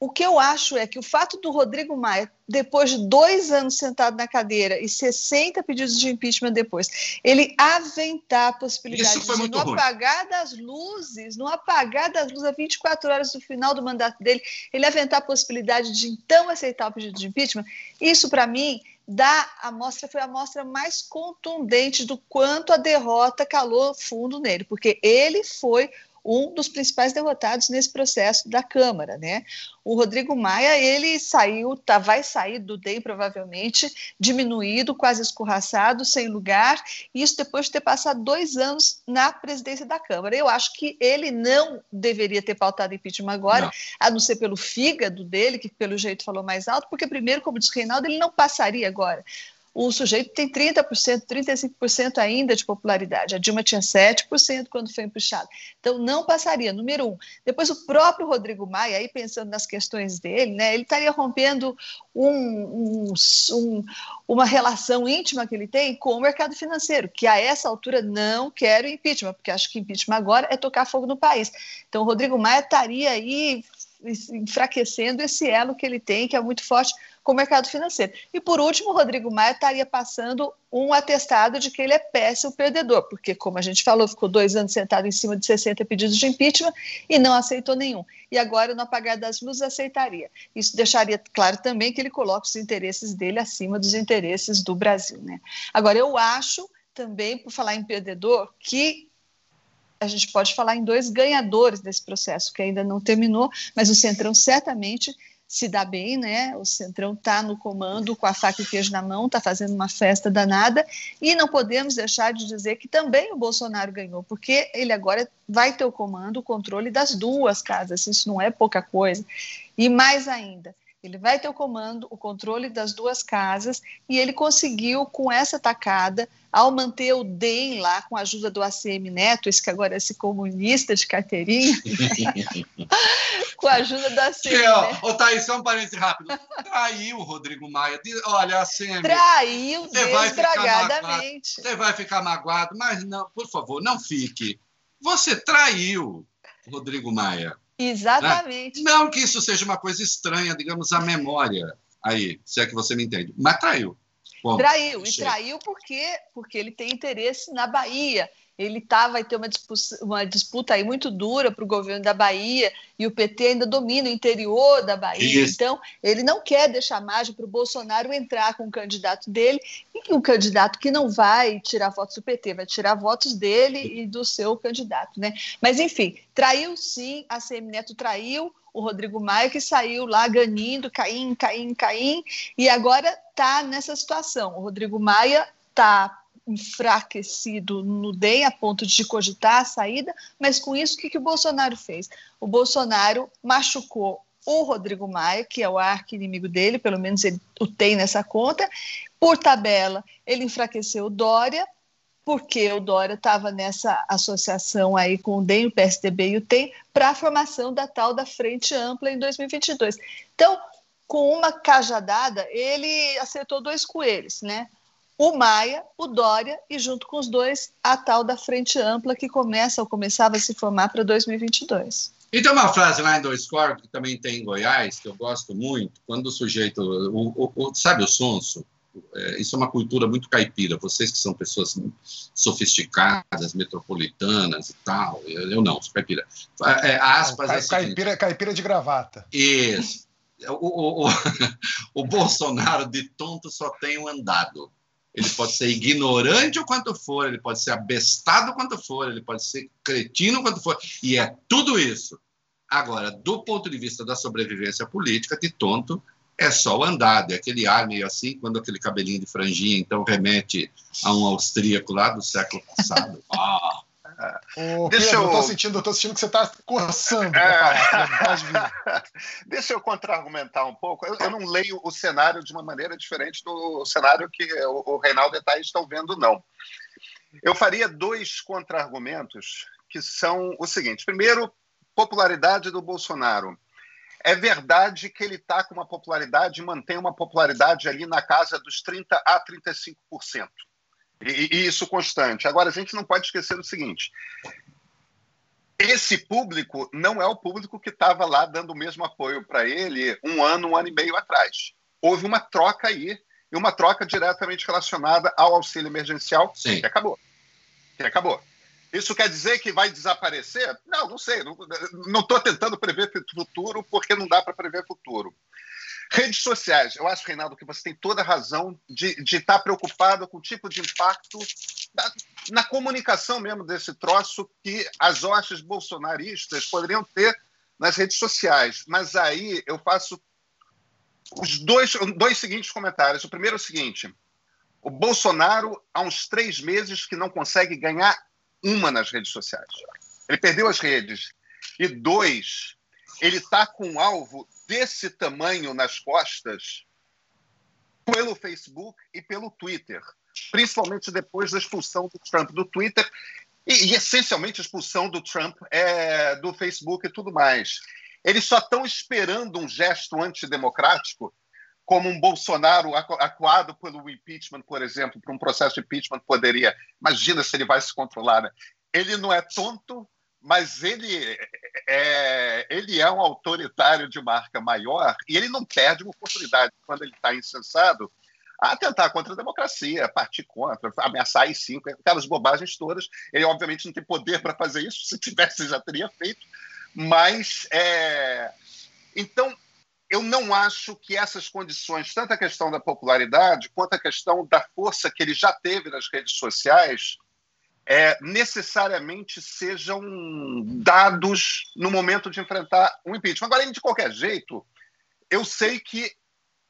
O que eu acho é que o fato do Rodrigo Maia, depois de dois anos sentado na cadeira e 60 pedidos de impeachment depois, ele aventar a possibilidade de, no ruim. apagar das luzes, no apagar das luzes a 24 horas do final do mandato dele, ele aventar a possibilidade de então aceitar o pedido de impeachment, isso para mim da amostra foi a amostra mais contundente do quanto a derrota calou fundo nele, porque ele foi um dos principais derrotados nesse processo da Câmara, né? O Rodrigo Maia, ele saiu, tá, vai sair do DEM provavelmente diminuído, quase escorraçado, sem lugar, isso depois de ter passado dois anos na presidência da Câmara. Eu acho que ele não deveria ter pautado impeachment agora, não. a não ser pelo fígado dele, que pelo jeito falou mais alto, porque primeiro, como disse Reinaldo, ele não passaria agora o sujeito tem 30%, 35% ainda de popularidade. A Dilma tinha 7% quando foi empuxada. Então, não passaria, número um. Depois, o próprio Rodrigo Maia, aí pensando nas questões dele, né, ele estaria rompendo um, um, um, uma relação íntima que ele tem com o mercado financeiro, que a essa altura não quero impeachment, porque acho que impeachment agora é tocar fogo no país. Então, o Rodrigo Maia estaria aí enfraquecendo esse elo que ele tem, que é muito forte com o mercado financeiro. E por último, o Rodrigo Maia estaria passando um atestado de que ele é péssimo perdedor, porque, como a gente falou, ficou dois anos sentado em cima de 60 pedidos de impeachment e não aceitou nenhum. E agora, no apagar das luzes, aceitaria. Isso deixaria claro também que ele coloca os interesses dele acima dos interesses do Brasil. Né? Agora, eu acho também, por falar em perdedor, que a gente pode falar em dois ganhadores desse processo, que ainda não terminou, mas o Centrão certamente se dá bem, né? O Centrão está no comando com a faca e queijo na mão, está fazendo uma festa danada, e não podemos deixar de dizer que também o Bolsonaro ganhou, porque ele agora vai ter o comando, o controle das duas casas, isso não é pouca coisa. E mais ainda, ele vai ter o comando, o controle das duas casas, e ele conseguiu, com essa tacada, ao manter o DEM lá, com a ajuda do ACM Neto, esse que agora é esse comunista de carteirinha, com a ajuda do ACM que, ó, Neto. Ô, Thaís, só um parênteses rápido. Traiu o Rodrigo Maia. Olha, a ACM... Traiu desbragadamente. Você vai ficar magoado, mas não, por favor, não fique. Você traiu o Rodrigo Maia. Exatamente. Né? Não que isso seja uma coisa estranha, digamos, à memória aí, se é que você me entende, mas traiu. Bom, traiu, e traiu porque, porque ele tem interesse na Bahia ele tá, vai ter uma disputa, uma disputa aí muito dura para o governo da Bahia e o PT ainda domina o interior da Bahia. Isso. Então, ele não quer deixar margem para o Bolsonaro entrar com o candidato dele e um candidato que não vai tirar votos do PT, vai tirar votos dele e do seu candidato, né? Mas, enfim, traiu sim, a CM Neto traiu o Rodrigo Maia, que saiu lá ganindo, caindo, caindo, caindo, e agora está nessa situação. O Rodrigo Maia está enfraquecido no DEM a ponto de cogitar a saída, mas com isso, o que, que o Bolsonaro fez? O Bolsonaro machucou o Rodrigo Maia, que é o arqui-inimigo dele, pelo menos ele o tem nessa conta. Por tabela, ele enfraqueceu o Dória, porque o Dória estava nessa associação aí com o DEM, o PSDB e o TEM, para a formação da tal da Frente Ampla em 2022. Então, com uma cajadada, ele acertou dois coelhos, né? O Maia, o Dória e, junto com os dois, a tal da Frente Ampla que começa ou começava a se formar para 2022. E tem uma frase lá em Dois Corpos, que também tem em Goiás, que eu gosto muito, quando o sujeito, o, o, o, sabe o sonso? É, isso é uma cultura muito caipira, vocês que são pessoas sofisticadas, metropolitanas e tal, eu, eu não, sou caipira. É, aspas, é caipira, caipira de gravata. Isso. O, o, o, o Bolsonaro de tonto só tem um andado ele pode ser ignorante o quanto for, ele pode ser abestado quanto for, ele pode ser cretino quanto for, e é tudo isso. Agora, do ponto de vista da sobrevivência política, de tonto, é só o andado, é aquele ar meio assim, quando aquele cabelinho de franjinha, então remete a um austríaco lá do século passado. Ah, Ô, Deixa Pedro, eu... tô sentindo, eu tô sentindo que você está coçando. É... Deixa eu contra-argumentar um pouco. Eu, eu, não leio o cenário de uma maneira diferente do cenário que o, o Reinaldo e Thaís estão vendo, não. Eu faria dois contra-argumentos que são o seguinte. Primeiro, popularidade do Bolsonaro. É verdade que ele está com uma popularidade, mantém uma popularidade ali na casa dos 30% a 35%. E, e isso constante. Agora, a gente não pode esquecer o seguinte: esse público não é o público que estava lá dando o mesmo apoio para ele um ano, um ano e meio atrás. Houve uma troca aí, e uma troca diretamente relacionada ao auxílio emergencial, Sim. que acabou. Que acabou. Isso quer dizer que vai desaparecer? Não, não sei. Não estou tentando prever futuro porque não dá para prever futuro. Redes sociais. Eu acho, Reinaldo, que você tem toda a razão de, estar preocupado com o tipo de impacto na, na comunicação mesmo desse troço que as hostes bolsonaristas poderiam ter nas redes sociais. Mas aí eu faço os dois, dois seguintes comentários. O primeiro é o seguinte: o Bolsonaro, há uns três meses, que não consegue ganhar uma nas redes sociais. Ele perdeu as redes. E dois, ele está com um alvo desse tamanho nas costas pelo Facebook e pelo Twitter, principalmente depois da expulsão do Trump do Twitter e, e essencialmente a expulsão do Trump é, do Facebook e tudo mais. Eles só estão esperando um gesto antidemocrático, como um Bolsonaro acuado pelo impeachment, por exemplo, para um processo de impeachment poderia. Imagina se ele vai se controlar. Né? Ele não é tonto, mas ele é, ele é um autoritário de marca maior e ele não perde uma oportunidade quando ele está insensado a tentar contra a democracia, partir contra, ameaçar as cinco, aquelas bobagens todas. Ele, obviamente, não tem poder para fazer isso, se tivesse, já teria feito. Mas, é... então, eu não acho que essas condições, tanto a questão da popularidade quanto a questão da força que ele já teve nas redes sociais, é, necessariamente sejam dados no momento de enfrentar um impeachment. Agora, de qualquer jeito, eu sei que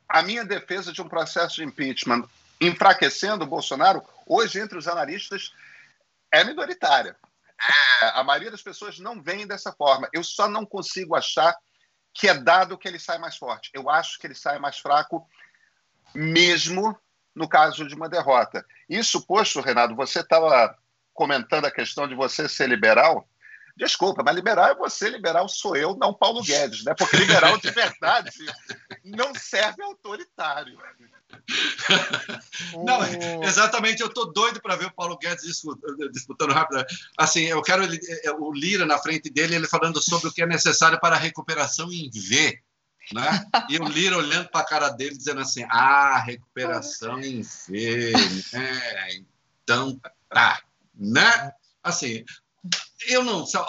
a minha defesa de um processo de impeachment enfraquecendo o Bolsonaro, hoje, entre os analistas, é minoritária. É, a maioria das pessoas não vem dessa forma. Eu só não consigo achar que é dado que ele sai mais forte. Eu acho que ele sai mais fraco, mesmo no caso de uma derrota. Isso posto, Renato, você estava comentando a questão de você ser liberal. Desculpa, mas liberal é você, liberal sou eu, não Paulo Guedes, né? Porque liberal de verdade não serve autoritário. Não, exatamente, eu estou doido para ver o Paulo Guedes disputando rápido. Assim, eu quero ele, é, o Lira na frente dele, ele falando sobre o que é necessário para a recuperação em V. Né? E o Lira olhando para a cara dele, dizendo assim: Ah, recuperação em V. Né? Então tá. Né? Assim, eu não, só,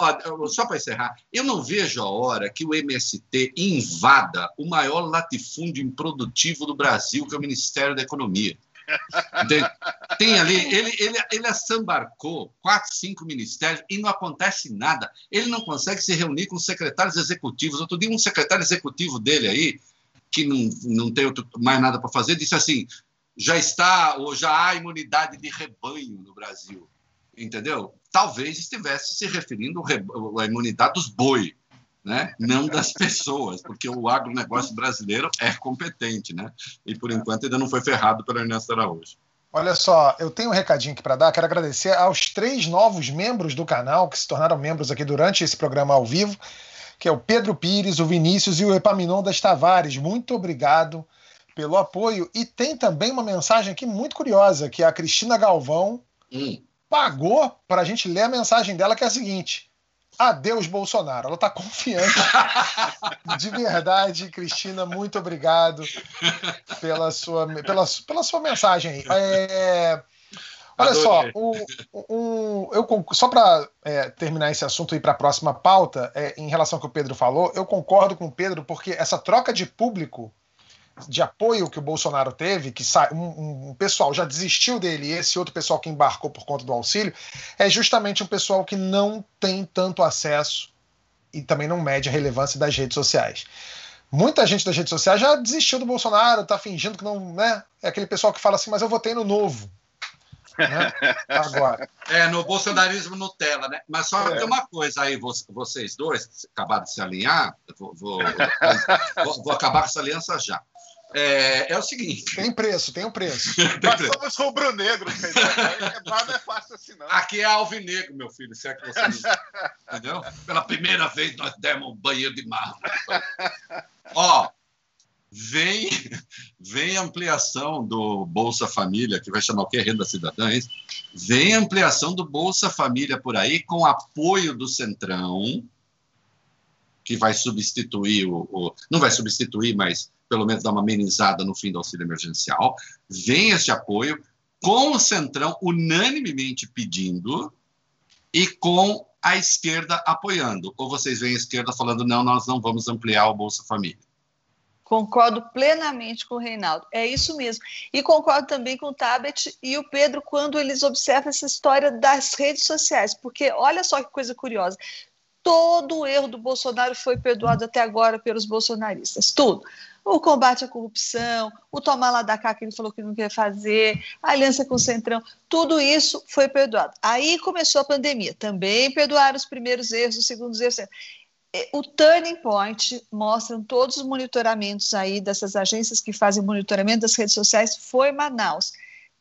só para encerrar, eu não vejo a hora que o MST invada o maior latifúndio improdutivo do Brasil, que é o Ministério da Economia. Tem ali, ele, ele, ele assambarcou quatro, cinco ministérios e não acontece nada. Ele não consegue se reunir com os secretários executivos. Outro dia, um secretário executivo dele aí, que não, não tem outro, mais nada para fazer, disse assim: já está, ou já há imunidade de rebanho no Brasil entendeu? Talvez estivesse se referindo à imunidade dos boi, né? não das pessoas, porque o agronegócio brasileiro é competente, né? e por enquanto ainda não foi ferrado pelo Ernesto Araújo. Olha só, eu tenho um recadinho aqui para dar. Quero agradecer aos três novos membros do canal que se tornaram membros aqui durante esse programa ao vivo, que é o Pedro Pires, o Vinícius e o Epaminondas Tavares. Muito obrigado pelo apoio. E tem também uma mensagem aqui muito curiosa, que é a Cristina Galvão. Hum pagou para a gente ler a mensagem dela, que é a seguinte: Adeus, Bolsonaro. Ela está confiante. De verdade, Cristina, muito obrigado pela sua, pela, pela sua mensagem aí. É, olha só, o, o, eu, só para é, terminar esse assunto e ir para a próxima pauta, é, em relação ao que o Pedro falou, eu concordo com o Pedro, porque essa troca de público de apoio que o Bolsonaro teve, que um, um, pessoal já desistiu dele e esse outro pessoal que embarcou por conta do auxílio, é justamente um pessoal que não tem tanto acesso e também não mede a relevância das redes sociais. Muita gente das redes sociais já desistiu do Bolsonaro, tá fingindo que não, né? É aquele pessoal que fala assim, mas eu votei no novo. Né? Agora. É, no bolsonarismo Nutella, né? Mas só é. tem uma coisa aí, vocês dois acabaram de se alinhar, vou, vou, vou, vou acabar com essa aliança já. É, é o seguinte. Tem preço, tem um preço. tem Nós somos rubro-negro, Nada é fácil assim, não. Aqui é alvinegro, meu filho, se é que você Entendeu? Pela primeira vez nós demos um banheiro de mar. Ó, vem, vem ampliação do Bolsa Família, que vai chamar o quê? Renda Cidadã, é Vem ampliação do Bolsa Família por aí, com apoio do Centrão, que vai substituir o, o não vai substituir, mas pelo menos dar uma amenizada no fim do auxílio emergencial. Vem este apoio com o Centrão unanimemente pedindo e com a esquerda apoiando. Ou vocês veem a esquerda falando, não, nós não vamos ampliar o Bolsa Família? Concordo plenamente com o Reinaldo. É isso mesmo. E concordo também com o Tabet e o Pedro quando eles observam essa história das redes sociais. Porque olha só que coisa curiosa. Todo o erro do Bolsonaro foi perdoado até agora pelos bolsonaristas. Tudo o combate à corrupção, o tomar lá da cá que ele falou que não quer fazer, a aliança com o Centrão, tudo isso foi perdoado. Aí começou a pandemia, também perdoaram os primeiros erros, os segundos erros. O Turning Point mostram todos os monitoramentos aí dessas agências que fazem monitoramento das redes sociais, foi Manaus,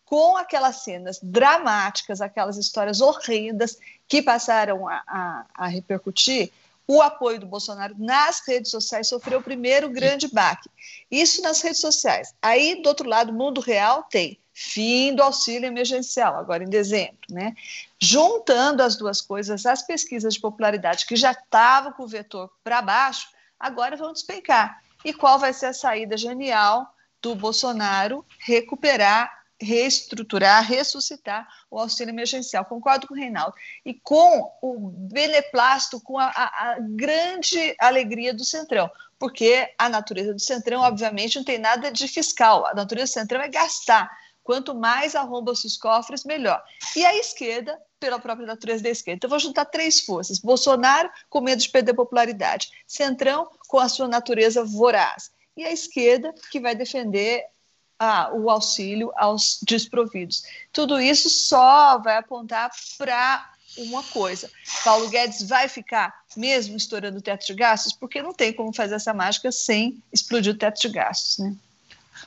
com aquelas cenas dramáticas, aquelas histórias horrendas que passaram a, a, a repercutir, o apoio do Bolsonaro nas redes sociais sofreu o primeiro grande baque. Isso nas redes sociais. Aí, do outro lado, mundo real tem fim do auxílio emergencial, agora em dezembro. Né? Juntando as duas coisas, as pesquisas de popularidade que já estavam com o vetor para baixo, agora vão despencar. E qual vai ser a saída genial do Bolsonaro recuperar reestruturar, ressuscitar o auxílio emergencial. Concordo com o Reinaldo. E com o beneplácito, com a, a, a, grande alegria do Centrão, porque a natureza do Centrão, obviamente, não tem nada de fiscal. A natureza do Centrão é gastar. Quanto mais arromba os cofres, melhor. E a esquerda, pela própria natureza da esquerda. Então, vou juntar três forças: Bolsonaro, com medo de perder popularidade, Centrão, com a sua natureza voraz, e a esquerda, que vai defender ah, o auxílio aos desprovidos. Tudo isso só vai apontar para uma coisa. Paulo Guedes vai ficar mesmo estourando o teto de gastos, porque não tem como fazer essa mágica sem explodir o teto de gastos, né?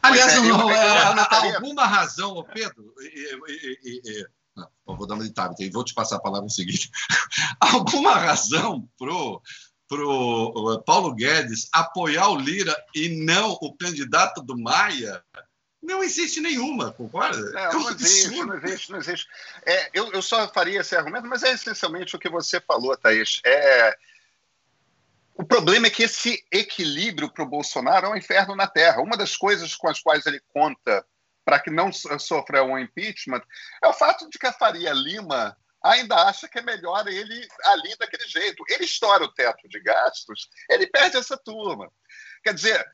Aliás, é, não, é, alguma razão, Pedro, e, e, e, não, vou dar uma de e vou te passar a palavra no seguinte. alguma razão pro pro Paulo Guedes apoiar o Lira e não o candidato do Maia não existe nenhuma, concorda? Não, é não existe, não existe, não existe. É, eu, eu só faria esse argumento, mas é essencialmente o que você falou, Thaís. É, o problema é que esse equilíbrio para o Bolsonaro é um inferno na Terra. Uma das coisas com as quais ele conta para que não sofra um impeachment é o fato de que a Faria Lima ainda acha que é melhor ele ali daquele jeito. Ele estoura o teto de gastos, ele perde essa turma. Quer dizer,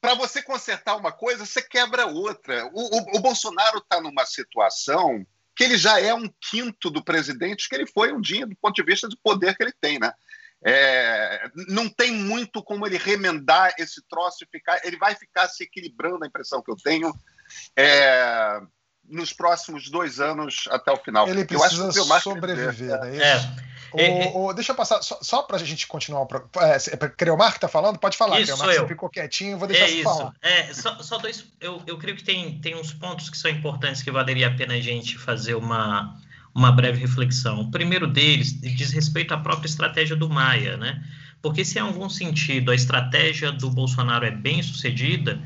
para você consertar uma coisa, você quebra outra. O, o, o Bolsonaro está numa situação que ele já é um quinto do presidente que ele foi um dia, do ponto de vista do poder que ele tem, né? É, não tem muito como ele remendar esse troço e ficar. Ele vai ficar se equilibrando, a impressão que eu tenho, é, nos próximos dois anos até o final. Ele precisa sobreviver, né? É. O, é, é. o, deixa eu passar, só, só para a gente continuar. É, é Creomar que está falando? Pode falar, isso, Creomar, você ficou quietinho, vou deixar é você isso. falar. É, só, só dois. Eu, eu creio que tem, tem uns pontos que são importantes que valeria a pena a gente fazer uma, uma breve reflexão. O primeiro deles diz respeito à própria estratégia do Maia, né? Porque se em algum sentido a estratégia do Bolsonaro é bem sucedida,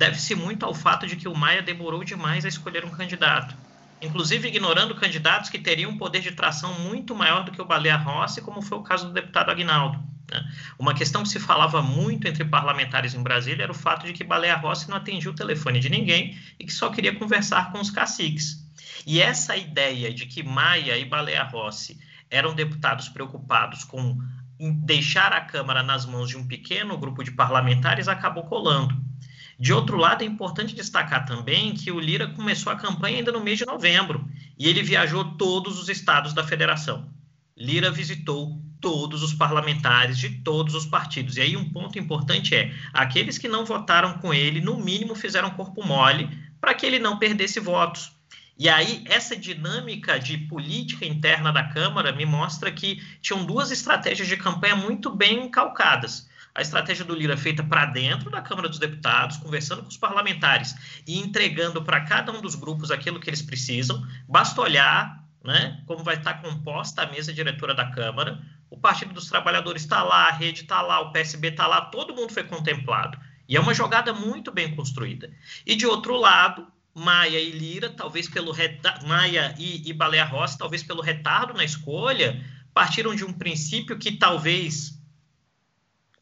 deve-se muito ao fato de que o Maia demorou demais a escolher um candidato inclusive ignorando candidatos que teriam um poder de tração muito maior do que o Baleia Rossi, como foi o caso do deputado Agnaldo. Né? Uma questão que se falava muito entre parlamentares em Brasília era o fato de que Baleia Rossi não atendia o telefone de ninguém e que só queria conversar com os caciques. E essa ideia de que Maia e Baleia Rossi eram deputados preocupados com deixar a Câmara nas mãos de um pequeno grupo de parlamentares acabou colando. De outro lado, é importante destacar também que o Lira começou a campanha ainda no mês de novembro e ele viajou todos os estados da federação. Lira visitou todos os parlamentares de todos os partidos. E aí um ponto importante é, aqueles que não votaram com ele, no mínimo fizeram corpo mole para que ele não perdesse votos. E aí essa dinâmica de política interna da Câmara me mostra que tinham duas estratégias de campanha muito bem calcadas a estratégia do Lira é feita para dentro da Câmara dos Deputados, conversando com os parlamentares e entregando para cada um dos grupos aquilo que eles precisam. Basta olhar né, como vai estar composta a mesa diretora da Câmara. O Partido dos Trabalhadores está lá, a rede está lá, o PSB está lá, todo mundo foi contemplado. E é uma jogada muito bem construída. E de outro lado, Maia e Lira, talvez pelo. Maia e, e Baleia Rossi, talvez pelo retardo na escolha, partiram de um princípio que talvez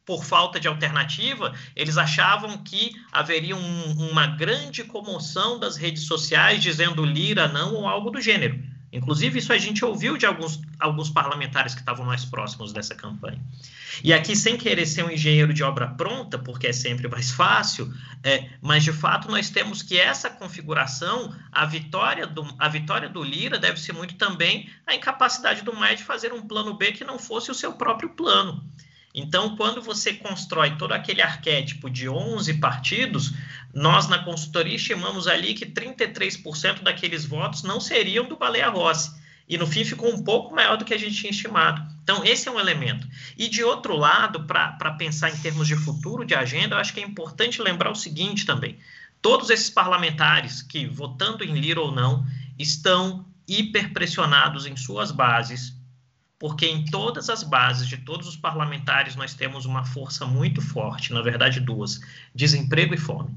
por falta de alternativa, eles achavam que haveria um, uma grande comoção das redes sociais dizendo Lira não ou algo do gênero. Inclusive, isso a gente ouviu de alguns, alguns parlamentares que estavam mais próximos dessa campanha. E aqui, sem querer ser um engenheiro de obra pronta, porque é sempre mais fácil, é, mas de fato nós temos que essa configuração, a vitória, do, a vitória do Lira deve ser muito também a incapacidade do Maia de fazer um plano B que não fosse o seu próprio plano. Então, quando você constrói todo aquele arquétipo de 11 partidos, nós na consultoria estimamos ali que 33% daqueles votos não seriam do Baleia Rossi. E no fim ficou um pouco maior do que a gente tinha estimado. Então, esse é um elemento. E de outro lado, para pensar em termos de futuro de agenda, eu acho que é importante lembrar o seguinte também: todos esses parlamentares que, votando em Lira ou não, estão hiperpressionados em suas bases porque em todas as bases de todos os parlamentares nós temos uma força muito forte, na verdade duas, desemprego e fome.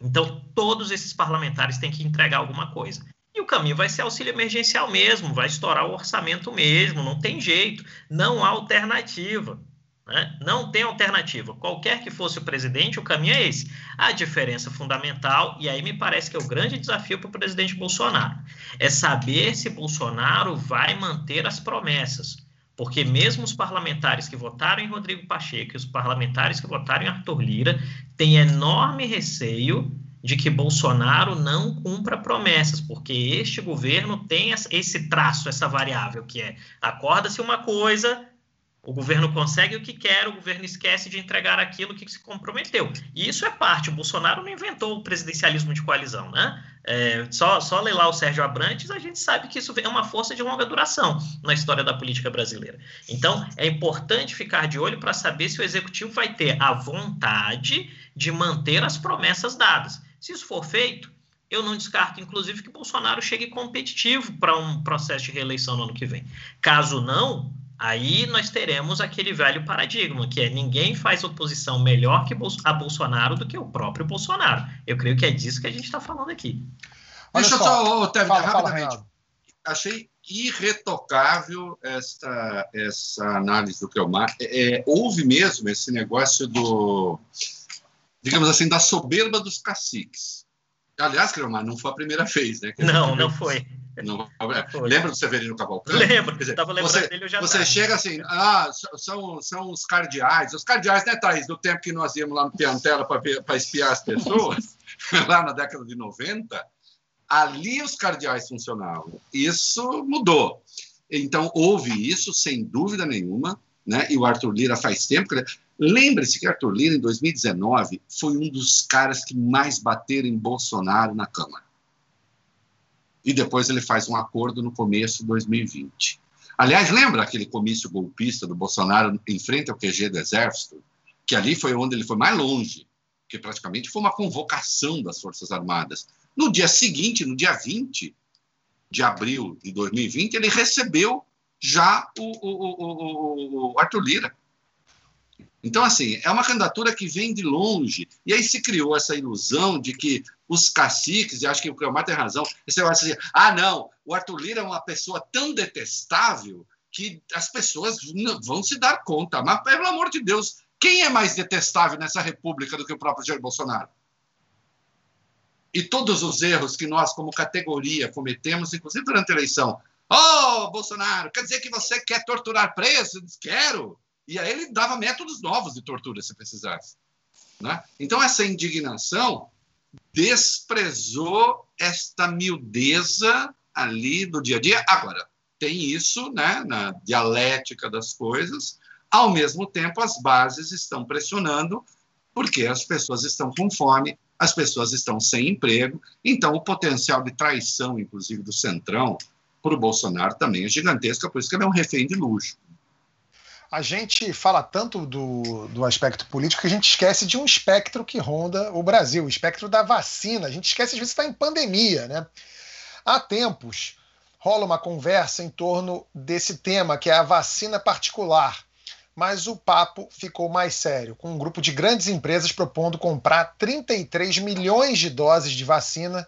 Então, todos esses parlamentares têm que entregar alguma coisa. E o caminho vai ser auxílio emergencial mesmo, vai estourar o orçamento mesmo, não tem jeito, não há alternativa. Né? Não tem alternativa. Qualquer que fosse o presidente, o caminho é esse. A diferença fundamental, e aí me parece que é o grande desafio para o presidente Bolsonaro, é saber se Bolsonaro vai manter as promessas. Porque mesmo os parlamentares que votaram em Rodrigo Pacheco e os parlamentares que votaram em Arthur Lira têm enorme receio de que Bolsonaro não cumpra promessas, porque este governo tem esse traço, essa variável, que é acorda-se uma coisa, o governo consegue o que quer, o governo esquece de entregar aquilo que se comprometeu. E isso é parte. O Bolsonaro não inventou o presidencialismo de coalizão, né? É, só, só ler lá o Sérgio Abrantes, a gente sabe que isso é uma força de longa duração na história da política brasileira. Então, é importante ficar de olho para saber se o executivo vai ter a vontade de manter as promessas dadas. Se isso for feito, eu não descarto, inclusive, que Bolsonaro chegue competitivo para um processo de reeleição no ano que vem. Caso não, Aí nós teremos aquele velho paradigma, que é ninguém faz oposição melhor que a Bolsonaro do que o próprio Bolsonaro. Eu creio que é disso que a gente está falando aqui. Olha Deixa só, eu só terminar rapidamente. Fala, Achei irretocável essa, essa análise do Kelmar. É, é, houve mesmo esse negócio do, digamos assim, da soberba dos caciques. Aliás, Kelmar, não foi a primeira vez, né? Não, não foi. Não, lembra do Severino Cavalcante? Lembro, dizer, você, dele Você chega assim, ah, são, são os cardeais. Os cardeais, né, Thaís, do tempo que nós íamos lá no Piantela para espiar as pessoas, lá na década de 90, ali os cardeais funcionavam. Isso mudou. Então, houve isso, sem dúvida nenhuma, né? e o Arthur Lira faz tempo que ele... Lembre-se que Arthur Lira, em 2019, foi um dos caras que mais bateram em Bolsonaro na Câmara e depois ele faz um acordo no começo de 2020. Aliás, lembra aquele comício golpista do Bolsonaro em frente ao QG do Exército? Que ali foi onde ele foi mais longe, que praticamente foi uma convocação das Forças Armadas. No dia seguinte, no dia 20 de abril de 2020, ele recebeu já o, o, o, o Arthur Lira. Então, assim, é uma candidatura que vem de longe. E aí se criou essa ilusão de que os caciques, e acho que o Cleomar tem razão, esse negócio assim, ah, não, o Arthur Lira é uma pessoa tão detestável que as pessoas vão se dar conta. Mas, pelo amor de Deus, quem é mais detestável nessa república do que o próprio Jair Bolsonaro? E todos os erros que nós, como categoria, cometemos, inclusive durante a eleição. Oh, Bolsonaro, quer dizer que você quer torturar presos? Quero. E aí ele dava métodos novos de tortura, se precisasse. Né? Então, essa indignação desprezou esta miudeza ali do dia a dia. Agora, tem isso né, na dialética das coisas, ao mesmo tempo as bases estão pressionando, porque as pessoas estão com fome, as pessoas estão sem emprego, então o potencial de traição, inclusive do Centrão, para o Bolsonaro também é gigantesca, por isso que ele é um refém de luxo a gente fala tanto do, do aspecto político que a gente esquece de um espectro que ronda o Brasil, o espectro da vacina. A gente esquece, às vezes, está em pandemia, né? Há tempos rola uma conversa em torno desse tema, que é a vacina particular. Mas o papo ficou mais sério, com um grupo de grandes empresas propondo comprar 33 milhões de doses de vacina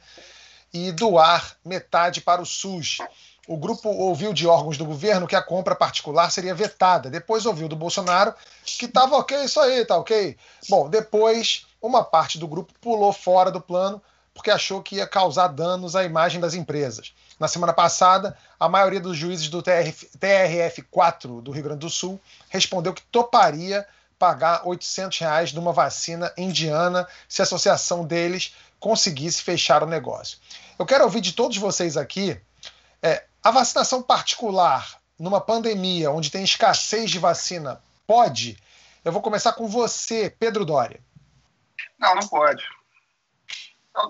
e doar metade para o SUS o grupo ouviu de órgãos do governo que a compra particular seria vetada. Depois ouviu do Bolsonaro que estava ok, isso aí, tá ok. Bom, depois uma parte do grupo pulou fora do plano porque achou que ia causar danos à imagem das empresas. Na semana passada, a maioria dos juízes do TRF, TRF4 do Rio Grande do Sul respondeu que toparia pagar 800 reais numa vacina indiana se a associação deles conseguisse fechar o negócio. Eu quero ouvir de todos vocês aqui é, a vacinação particular numa pandemia onde tem escassez de vacina pode? Eu vou começar com você, Pedro Doria. Não, não pode.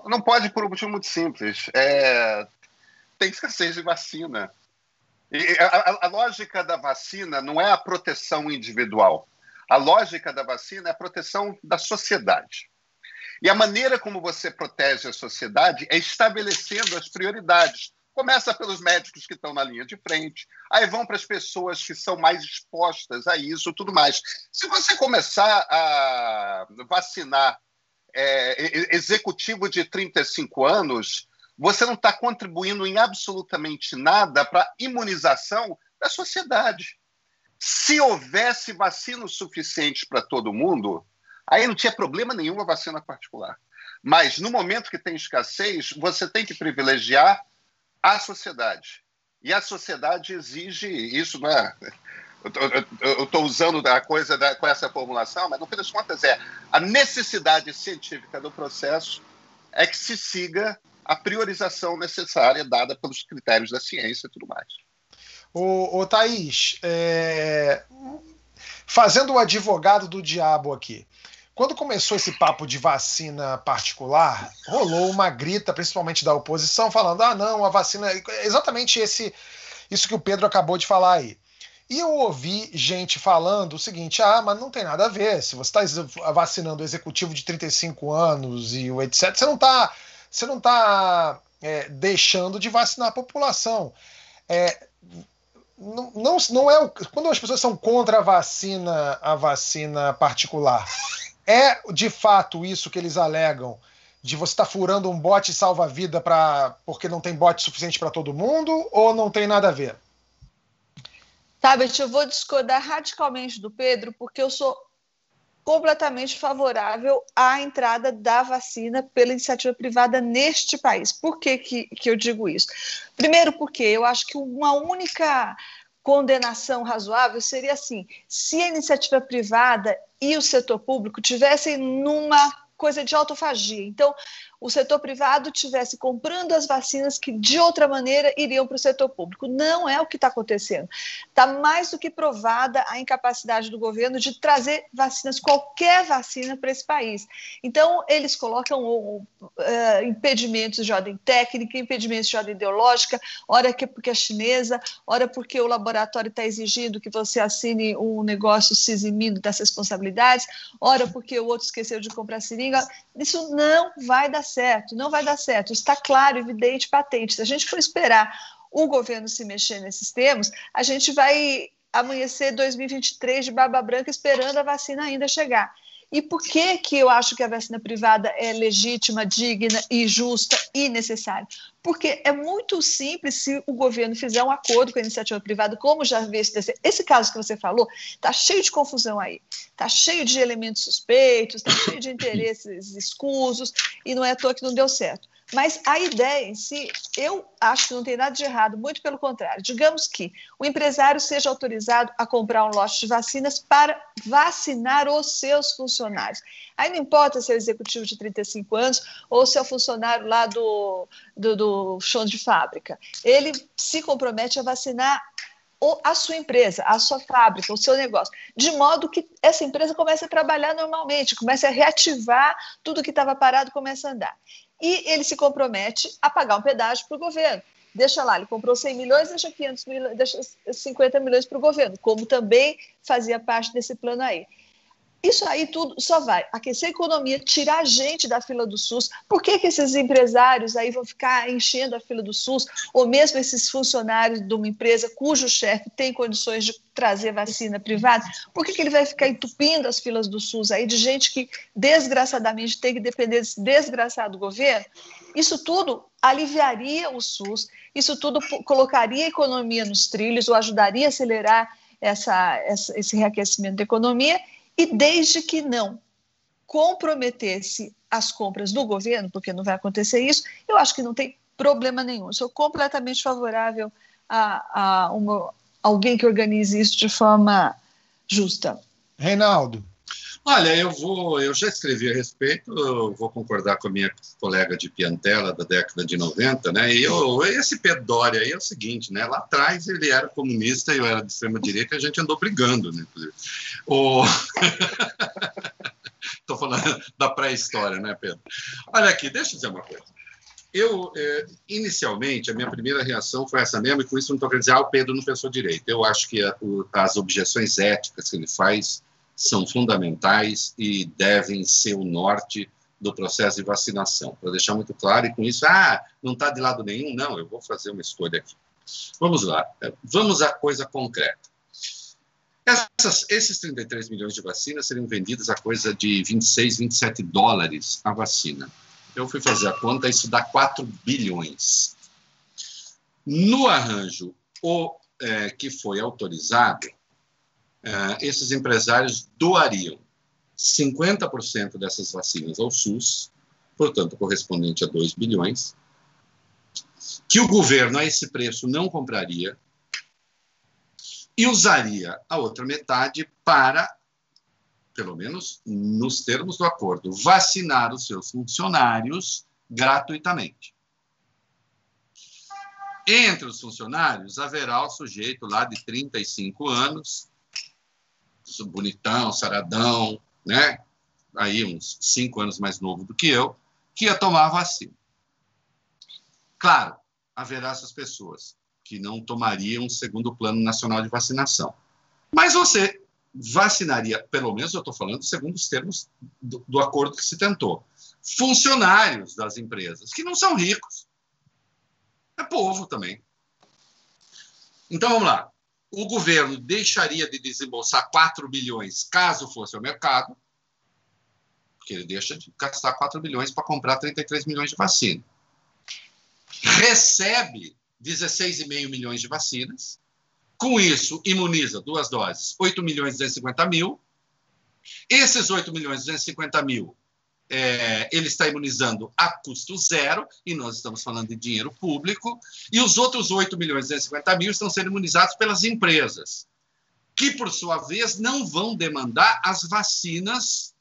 Não pode por um motivo muito simples. É... Tem escassez de vacina. A, a, a lógica da vacina não é a proteção individual. A lógica da vacina é a proteção da sociedade. E a maneira como você protege a sociedade é estabelecendo as prioridades. Começa pelos médicos que estão na linha de frente, aí vão para as pessoas que são mais expostas a isso, tudo mais. Se você começar a vacinar é, executivo de 35 anos, você não está contribuindo em absolutamente nada para a imunização da sociedade. Se houvesse vacina suficiente para todo mundo, aí não tinha problema nenhum a vacina particular. Mas no momento que tem escassez, você tem que privilegiar a sociedade. E a sociedade exige isso, não é? Eu estou usando a coisa da, com essa formulação, mas no fim das contas é a necessidade científica do processo é que se siga a priorização necessária dada pelos critérios da ciência e tudo mais. O, o Thaís, é... fazendo o advogado do diabo aqui, quando começou esse papo de vacina particular, rolou uma grita, principalmente da oposição, falando: ah, não, a vacina. Exatamente esse, isso que o Pedro acabou de falar aí. E eu ouvi gente falando o seguinte: ah, mas não tem nada a ver. Se você está vacinando o executivo de 35 anos e o etc., você não está você não tá, é, deixando de vacinar a população. É, não, não, não é o, quando as pessoas são contra a vacina, a vacina particular, é de fato isso que eles alegam de você estar tá furando um bote salva-vida para porque não tem bote suficiente para todo mundo ou não tem nada a ver? Tabet, eu vou discordar radicalmente do Pedro, porque eu sou completamente favorável à entrada da vacina pela iniciativa privada neste país. Por que, que, que eu digo isso? Primeiro, porque eu acho que uma única condenação razoável seria assim: se a iniciativa privada e o setor público tivessem numa coisa de autofagia. Então, o setor privado tivesse comprando as vacinas que de outra maneira iriam para o setor público. Não é o que está acontecendo. Está mais do que provada a incapacidade do governo de trazer vacinas, qualquer vacina, para esse país. Então, eles colocam uh, impedimentos de ordem técnica, impedimentos de ordem ideológica, ora que porque é chinesa, ora porque o laboratório está exigindo que você assine um negócio se eximindo das responsabilidades, ora porque o outro esqueceu de comprar seringa. Isso não vai dar certo, não vai dar certo. Está claro, evidente, patente. Se a gente for esperar o governo se mexer nesses termos, a gente vai amanhecer 2023 de barba branca esperando a vacina ainda chegar. E por que, que eu acho que a vacina privada é legítima, digna e justa e necessária? Porque é muito simples se o governo fizer um acordo com a iniciativa privada, como já vi esse, esse caso que você falou, está cheio de confusão aí, está cheio de elementos suspeitos, está cheio de interesses escusos, e não é à toa que não deu certo. Mas a ideia em si, eu acho que não tem nada de errado, muito pelo contrário. Digamos que o empresário seja autorizado a comprar um lote de vacinas para vacinar os seus funcionários. Aí não importa se é o executivo de 35 anos ou se é o funcionário lá do, do, do chão de fábrica. Ele se compromete a vacinar a sua empresa, a sua fábrica, o seu negócio, de modo que essa empresa comece a trabalhar normalmente, comece a reativar tudo que estava parado, comece a andar e ele se compromete a pagar um pedágio para o governo. Deixa lá, ele comprou 100 milhões, deixa 500 milhões, deixa 50 milhões para o governo, como também fazia parte desse plano aí. Isso aí tudo só vai aquecer a economia, tirar a gente da fila do SUS. Por que, que esses empresários aí vão ficar enchendo a fila do SUS? Ou mesmo esses funcionários de uma empresa cujo chefe tem condições de trazer vacina privada? Por que, que ele vai ficar entupindo as filas do SUS aí de gente que desgraçadamente tem que depender desse desgraçado governo? Isso tudo aliviaria o SUS, isso tudo colocaria a economia nos trilhos ou ajudaria a acelerar essa, essa, esse reaquecimento da economia e desde que não comprometesse as compras do governo, porque não vai acontecer isso, eu acho que não tem problema nenhum. Sou completamente favorável a, a uma, alguém que organize isso de forma justa. Reinaldo. Olha, eu vou, eu já escrevi a respeito, vou concordar com a minha colega de Piantela da década de 90, né? E eu, esse Pedro Doria aí é o seguinte, né? Lá atrás ele era comunista e eu era de extrema direita, a gente andou brigando, né? O Estou falando da pré-história, né, Pedro? Olha aqui, deixa eu dizer uma coisa. Eu, eh, inicialmente, a minha primeira reação foi essa mesmo, e com isso não estou querendo dizer, ah, o Pedro não pensou direito. Eu acho que a, o, as objeções éticas que ele faz são fundamentais e devem ser o norte do processo de vacinação. Para deixar muito claro, e com isso, ah, não está de lado nenhum, não, eu vou fazer uma escolha aqui. Vamos lá, vamos à coisa concreta. Essas, esses 33 milhões de vacinas seriam vendidos a coisa de 26, 27 dólares a vacina. Eu fui fazer a conta, isso dá 4 bilhões. No arranjo o é, que foi autorizado, é, esses empresários doariam 50% dessas vacinas ao SUS, portanto, correspondente a 2 bilhões, que o governo, a esse preço, não compraria, e usaria a outra metade para, pelo menos nos termos do acordo, vacinar os seus funcionários gratuitamente. Entre os funcionários haverá o sujeito lá de 35 anos, bonitão, saradão, né? Aí uns cinco anos mais novo do que eu, que ia tomar a vacina. Claro, haverá essas pessoas que não tomariam um segundo plano nacional de vacinação. Mas você vacinaria, pelo menos eu estou falando segundo os termos do, do, acordo que se tentou, funcionários das empresas, que não são ricos. É povo também. Então vamos lá. O governo deixaria de desembolsar 4 bilhões caso fosse ao mercado, porque ele deixa de gastar 4 bilhões para comprar 33 milhões de vacina. Recebe 16,5 milhões de vacinas. Com isso, imuniza duas doses, 8 milhões e 250 mil. Esses 8 milhões e 250 mil, é, ele está imunizando a custo zero, e nós estamos falando de dinheiro público, e os outros 8 milhões e 250 mil estão sendo imunizados pelas empresas, que, por sua vez, não vão demandar as vacinas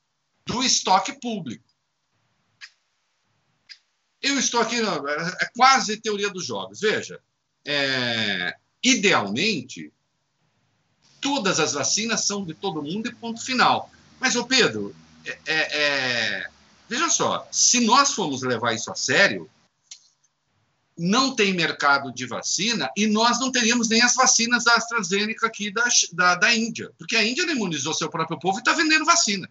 do estoque público. Eu estou aqui, é quase teoria dos jogos. Veja, é, idealmente, todas as vacinas são de todo mundo e ponto final. Mas, ô Pedro, é, é, é, veja só, se nós formos levar isso a sério, não tem mercado de vacina e nós não teríamos nem as vacinas da AstraZeneca aqui da, da, da Índia, porque a Índia não imunizou seu próprio povo e está vendendo vacina.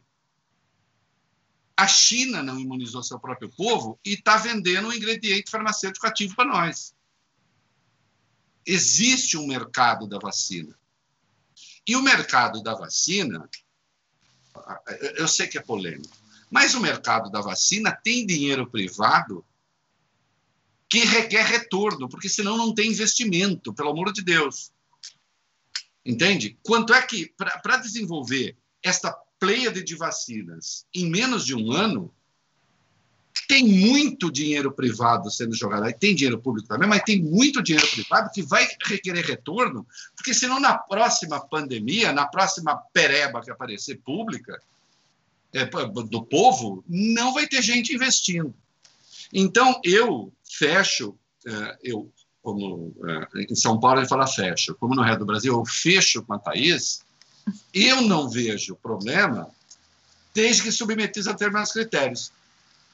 A China não imunizou seu próprio povo e está vendendo um ingrediente farmacêutico ativo para nós. Existe um mercado da vacina. E o mercado da vacina, eu sei que é polêmico, mas o mercado da vacina tem dinheiro privado que requer retorno, porque senão não tem investimento, pelo amor de Deus. Entende? Quanto é que, para desenvolver esta pleiade de vacinas em menos de um ano, tem muito dinheiro privado sendo jogado aí, tem dinheiro público também, mas tem muito dinheiro privado que vai requerer retorno, porque senão na próxima pandemia, na próxima pereba que aparecer pública, do povo, não vai ter gente investindo. Então, eu fecho, é, eu, como é, em São Paulo ele fala fecho, como no resto do Brasil, eu fecho com a Thaís, eu não vejo problema desde que submetidos a determinados critérios.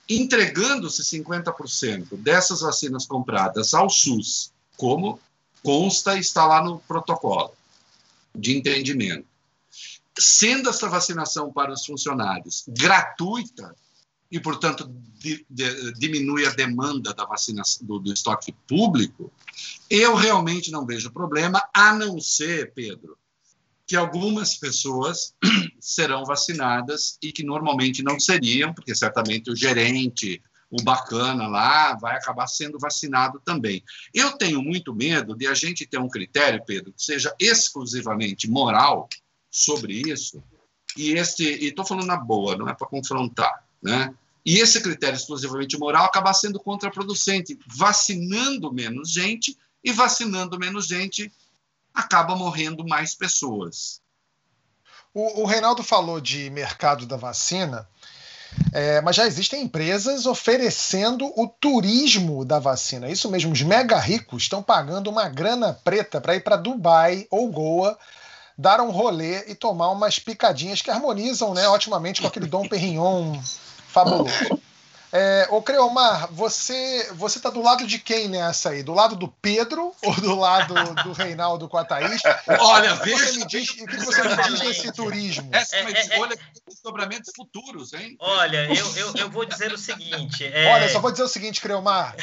Entregando-se 50% dessas vacinas compradas ao SUS, como consta e está lá no protocolo de entendimento, sendo essa vacinação para os funcionários gratuita e, portanto, di, di, diminui a demanda da vacinação do, do estoque público, eu realmente não vejo problema, a não ser, Pedro, que algumas pessoas serão vacinadas e que normalmente não seriam, porque certamente o gerente, o bacana lá, vai acabar sendo vacinado também. Eu tenho muito medo de a gente ter um critério, Pedro, que seja exclusivamente moral sobre isso e este, e estou falando na boa, não é para confrontar, né? E esse critério exclusivamente moral acaba sendo contraproducente, vacinando menos gente e vacinando menos gente acaba morrendo mais pessoas. O, o Reinaldo falou de mercado da vacina, é, mas já existem empresas oferecendo o turismo da vacina. Isso mesmo, os mega ricos estão pagando uma grana preta para ir para Dubai ou Goa dar um rolê e tomar umas picadinhas que harmonizam né, otimamente com aquele Dom Perignon fabuloso. É, ô Creomar, você você tá do lado de quem nessa aí? Do lado do Pedro ou do lado do Reinaldo com a Thaís? Olha, veja, me diz, o que você me diz desse turismo? Essa é uma escolha é, sobramentos futuros, hein? Olha, eu, eu, eu vou dizer o seguinte. É... Olha, só vou dizer o seguinte, Creomar.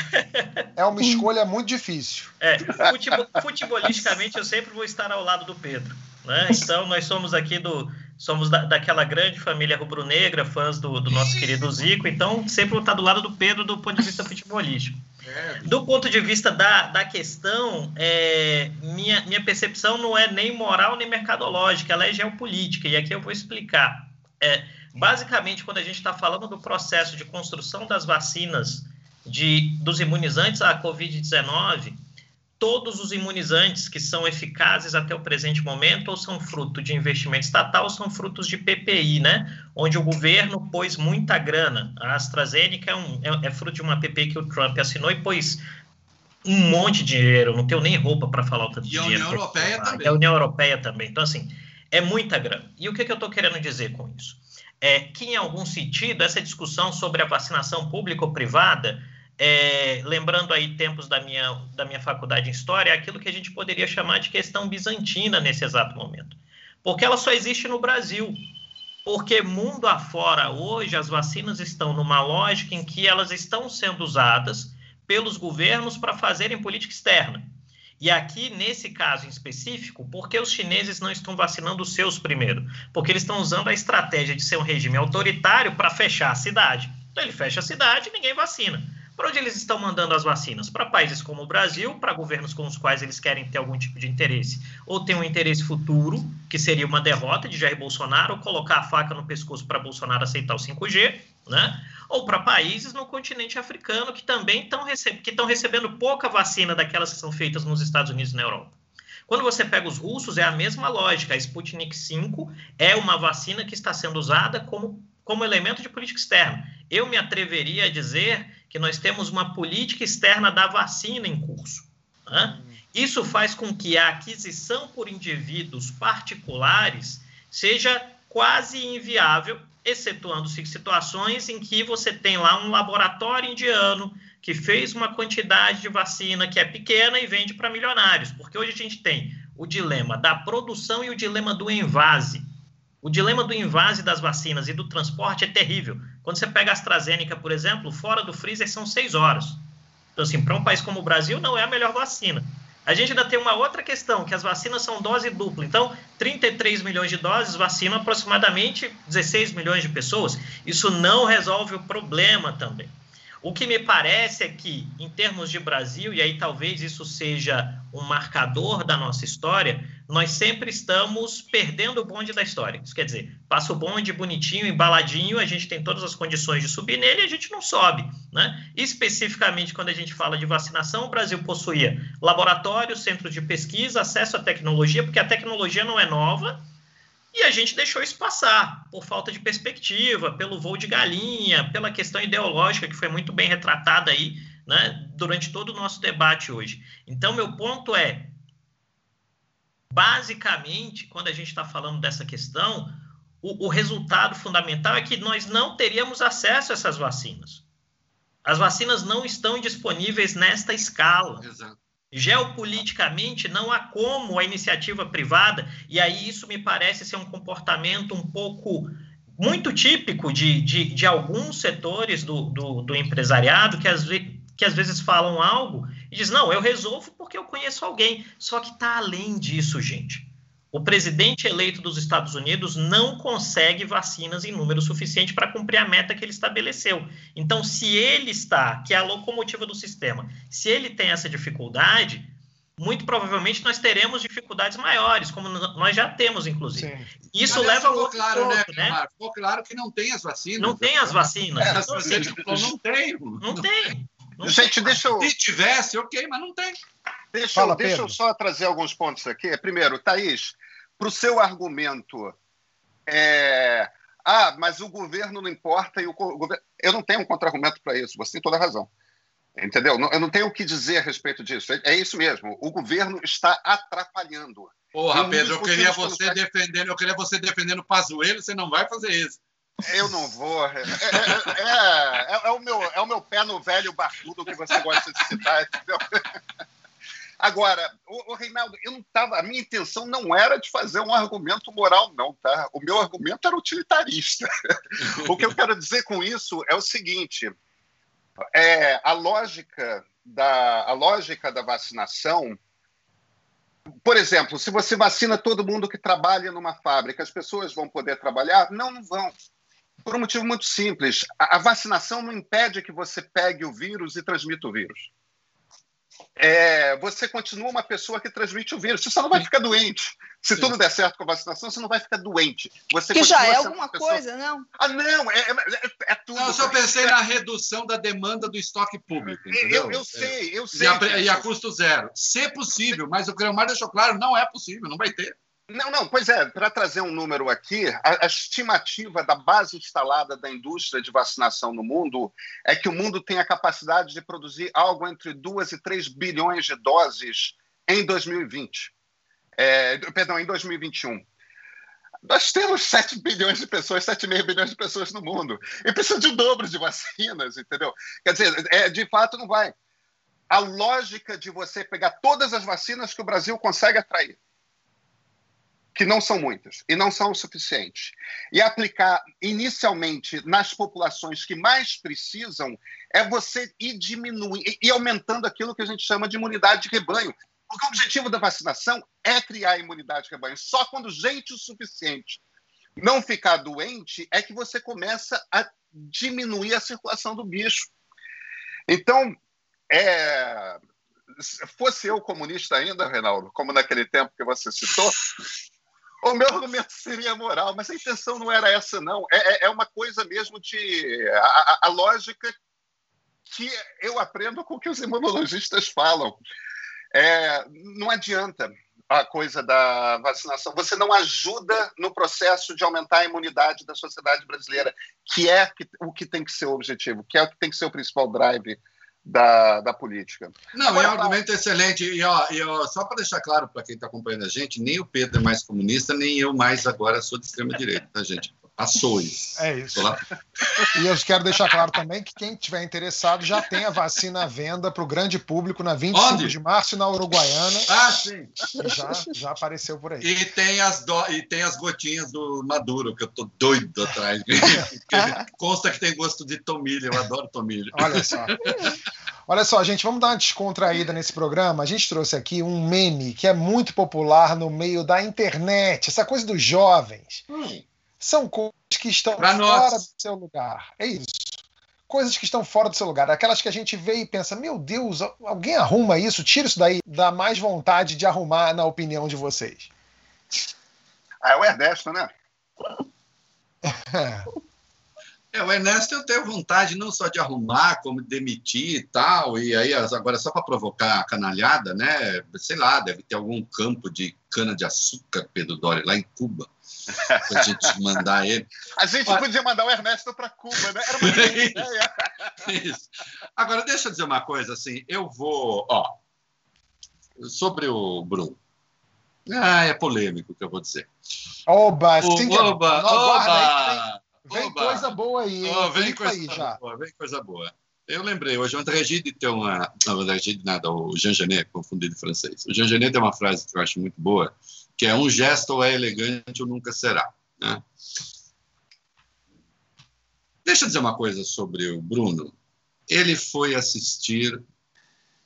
É uma escolha muito difícil. É, futebol, futebolisticamente, eu sempre vou estar ao lado do Pedro. Né? Então, nós somos aqui do somos da, daquela grande família rubro-negra, fãs do, do, nosso querido Zico, então sempre vou estar do lado do Pedro do ponto de vista futebolístico. Do ponto de vista da, da questão, é, minha, minha percepção não é nem moral nem mercadológica, ela é geopolítica, e aqui eu vou explicar. É, basicamente, quando a gente está falando do processo de construção das vacinas de, dos imunizantes à Covid-19, todos os imunizantes que são eficazes até o presente momento ou são fruto de investimento estatal ou são frutos de PPI, né? Onde o governo pôs muita grana. A AstraZeneca é, um, é, é fruto de uma PPI que o Trump assinou e pôs um monte de dinheiro. Não tenho nem roupa para falar o tanto e dinheiro. E a União Europeia também. a União Europeia também. Então, assim, é muita grana. E o que, que eu estou querendo dizer com isso? É que, em algum sentido, essa discussão sobre a vacinação pública ou privada é, lembrando aí tempos da minha, da minha faculdade em História, é aquilo que a gente poderia chamar de questão bizantina nesse exato momento. Porque ela só existe no Brasil. Porque mundo afora, hoje, as vacinas estão numa lógica em que elas estão sendo usadas pelos governos para fazerem política externa. E aqui, nesse caso em específico, por que os chineses não estão vacinando os seus primeiro? Porque eles estão usando a estratégia de ser um regime autoritário para fechar a cidade. Então, ele fecha a cidade e ninguém vacina. Para onde eles estão mandando as vacinas? Para países como o Brasil, para governos com os quais eles querem ter algum tipo de interesse. Ou tem um interesse futuro, que seria uma derrota de Jair Bolsonaro, ou colocar a faca no pescoço para Bolsonaro aceitar o 5G, né? ou para países no continente africano que também estão receb recebendo pouca vacina daquelas que são feitas nos Estados Unidos e na Europa. Quando você pega os russos, é a mesma lógica. A Sputnik 5 é uma vacina que está sendo usada como, como elemento de política externa. Eu me atreveria a dizer que nós temos uma política externa da vacina em curso. Né? Isso faz com que a aquisição por indivíduos particulares seja quase inviável, excetuando-se situações em que você tem lá um laboratório indiano que fez uma quantidade de vacina que é pequena e vende para milionários, porque hoje a gente tem o dilema da produção e o dilema do envase. O dilema do invase das vacinas e do transporte é terrível. Quando você pega a AstraZeneca, por exemplo, fora do freezer são seis horas. Então, assim, para um país como o Brasil, não é a melhor vacina. A gente ainda tem uma outra questão, que as vacinas são dose dupla. Então, 33 milhões de doses vacinam aproximadamente 16 milhões de pessoas. Isso não resolve o problema também. O que me parece é que, em termos de Brasil, e aí talvez isso seja um marcador da nossa história, nós sempre estamos perdendo o bonde da história. Isso quer dizer, passa o bonde bonitinho, embaladinho, a gente tem todas as condições de subir nele e a gente não sobe. Né? Especificamente, quando a gente fala de vacinação, o Brasil possuía laboratórios, centros de pesquisa, acesso à tecnologia, porque a tecnologia não é nova, e a gente deixou isso passar por falta de perspectiva, pelo voo de galinha, pela questão ideológica que foi muito bem retratada aí, né, durante todo o nosso debate hoje. Então, meu ponto é, basicamente, quando a gente está falando dessa questão, o, o resultado fundamental é que nós não teríamos acesso a essas vacinas. As vacinas não estão disponíveis nesta escala. Exato geopoliticamente não há como a iniciativa privada, e aí isso me parece ser um comportamento um pouco muito típico de, de, de alguns setores do, do, do empresariado que às, que às vezes falam algo e diz, não, eu resolvo porque eu conheço alguém. Só que está além disso, gente. O presidente eleito dos Estados Unidos não consegue vacinas em número suficiente para cumprir a meta que ele estabeleceu. Então, se ele está, que é a locomotiva do sistema, se ele tem essa dificuldade, muito provavelmente nós teremos dificuldades maiores, como nós já temos, inclusive. Sim. Isso Mas leva a claro, né, né? Ficou claro que não tem as vacinas. Não tem as vacinas. É, então, assim, não tem. Não tem. Não Gente, deixa eu... Se tivesse, ok, mas não tem. Deixa, Fala, eu, deixa eu só trazer alguns pontos aqui. Primeiro, Thaís, para o seu argumento, é... ah, mas o governo não importa e o governo... Eu não tenho um contra-argumento para isso, você tem toda a razão. Entendeu? Eu não tenho o que dizer a respeito disso. É, é isso mesmo. O governo está atrapalhando. Porra, Pedro, eu queria você defendendo, eu queria você defendendo o Pazuello, você não vai fazer isso. Eu não vou. É, é, é, é, o meu, é o meu pé no velho barbudo que você gosta de citar, entendeu? Agora, o, Reinaldo, eu não tava, a minha intenção não era de fazer um argumento moral, não, tá? O meu argumento era utilitarista. o que eu quero dizer com isso é o seguinte: é, a lógica da a lógica da vacinação por exemplo, se você vacina todo mundo que trabalha numa fábrica, as pessoas vão poder trabalhar? Não, não vão. Por um motivo muito simples. A, a vacinação não impede que você pegue o vírus e transmita o vírus é, você continua uma pessoa que transmite o vírus. Você só não vai ficar doente. Se Sim. tudo der certo com a vacinação, você não vai ficar doente. Você que já é alguma pessoa... coisa, não? Ah, não, é, é, é tudo. Não, eu só pensei na redução da demanda do estoque público. Eu, eu, sei, eu sei. E a, e a, custo zero. Se possível, mas o Creomar deixou claro, não é possível, não vai ter. Não, não, pois é, para trazer um número aqui, a, a, estimativa da base instalada da indústria de vacinação no mundo é que o mundo tem a capacidade de produzir algo entre 2 e 3 bilhões de doses em 2020. É, perdão, em 2021. Nós temos 7 bilhões de pessoas, 7,5 bilhões de pessoas no mundo. E precisa de um dobro de vacinas, entendeu? Quer dizer, é, de fato não vai. A lógica de você pegar todas as vacinas que o Brasil consegue atrair que não são muitas e não são o suficiente, e aplicar inicialmente nas populações que mais precisam, é você ir diminuindo e aumentando aquilo que a gente chama de imunidade de rebanho. Porque o objetivo da vacinação é criar imunidade de rebanho. Só quando gente o suficiente não ficar doente é que você começa a diminuir a circulação do bicho. Então, é, fosse eu comunista ainda, Reinaldo, como naquele tempo que você citou, o meu argumento seria moral, mas a intenção não era essa, não. É, é, é uma coisa mesmo de. A, a, lógica que eu aprendo com o que os imunologistas falam. É, não adianta a coisa da vacinação. Você não ajuda no processo de aumentar a imunidade da sociedade brasileira, que é o que tem que ser o objetivo, que é o que tem que ser o principal drive da, da política. Não, Agora, é um argumento excelente. E, ó, e ó, só para deixar claro para quem está acompanhando a gente, nem o Pedro é mais comunista, nem eu mais agora sou de extrema-direita, tá, gente? Ações. É isso. E eu quero deixar claro também que quem tiver interessado já tem a vacina à venda para o grande público na 25 Onde? de março na Uruguaiana. Ah, sim. Já, já apareceu por aí. E tem as, do... e tem as gotinhas do Maduro, que eu tô doido atrás. Consta que tem gosto de tomilho, eu adoro tomilho. Olha só. Olha só, gente, vamos dar uma descontraída nesse programa. A gente trouxe aqui um meme que é muito popular no meio da internet, essa coisa dos jovens. Hum são coisas que estão pra fora nós. do seu lugar. É isso. Coisas que estão fora do seu lugar. Aquelas que a gente vê e pensa, meu Deus, alguém arruma isso, tira isso daí, dá mais vontade de arrumar na opinião de vocês. Ah, é o Ernesto, né? É, o Ernesto eu tenho vontade não só de arrumar, como de demitir e tal, e aí agora só para provocar a canalhada, né? Sei lá, deve ter algum campo de cana-de-açúcar, Pedro Doria, lá em Cuba, para a gente mandar ele. A gente Olha... podia mandar o Ernesto para Cuba, né? Era uma ideia. Isso. Agora, deixa eu dizer uma coisa, assim, eu vou, ó, sobre o Bruno. Ah, é polêmico o que eu vou dizer. Oba, o, sim, oba, oba, vem, vem coisa boa aí, oh, vem, coisa aí já. Boa, vem coisa boa. Eu lembrei, hoje o André Gide tem uma. Não, o André Gide nada, o Jean Genet, confundido em francês. O Jean Genet tem uma frase que eu acho muito boa, que é um gesto ou é elegante ou nunca será. Né? Deixa eu dizer uma coisa sobre o Bruno. Ele foi assistir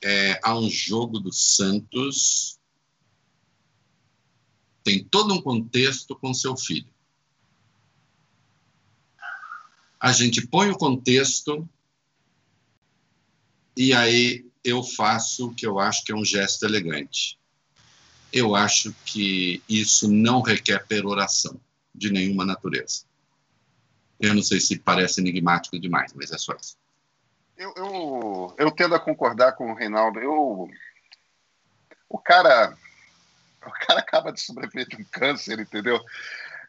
é, a um jogo do Santos. Tem todo um contexto com seu filho. A gente põe o contexto e aí eu faço o que eu acho que é um gesto elegante. Eu acho que isso não requer peroração de nenhuma natureza. Eu não sei se parece enigmático demais, mas é só isso. Eu, eu, eu tendo a concordar com o Reinaldo. Eu, o cara, o cara acaba de sobreviver de um câncer, entendeu?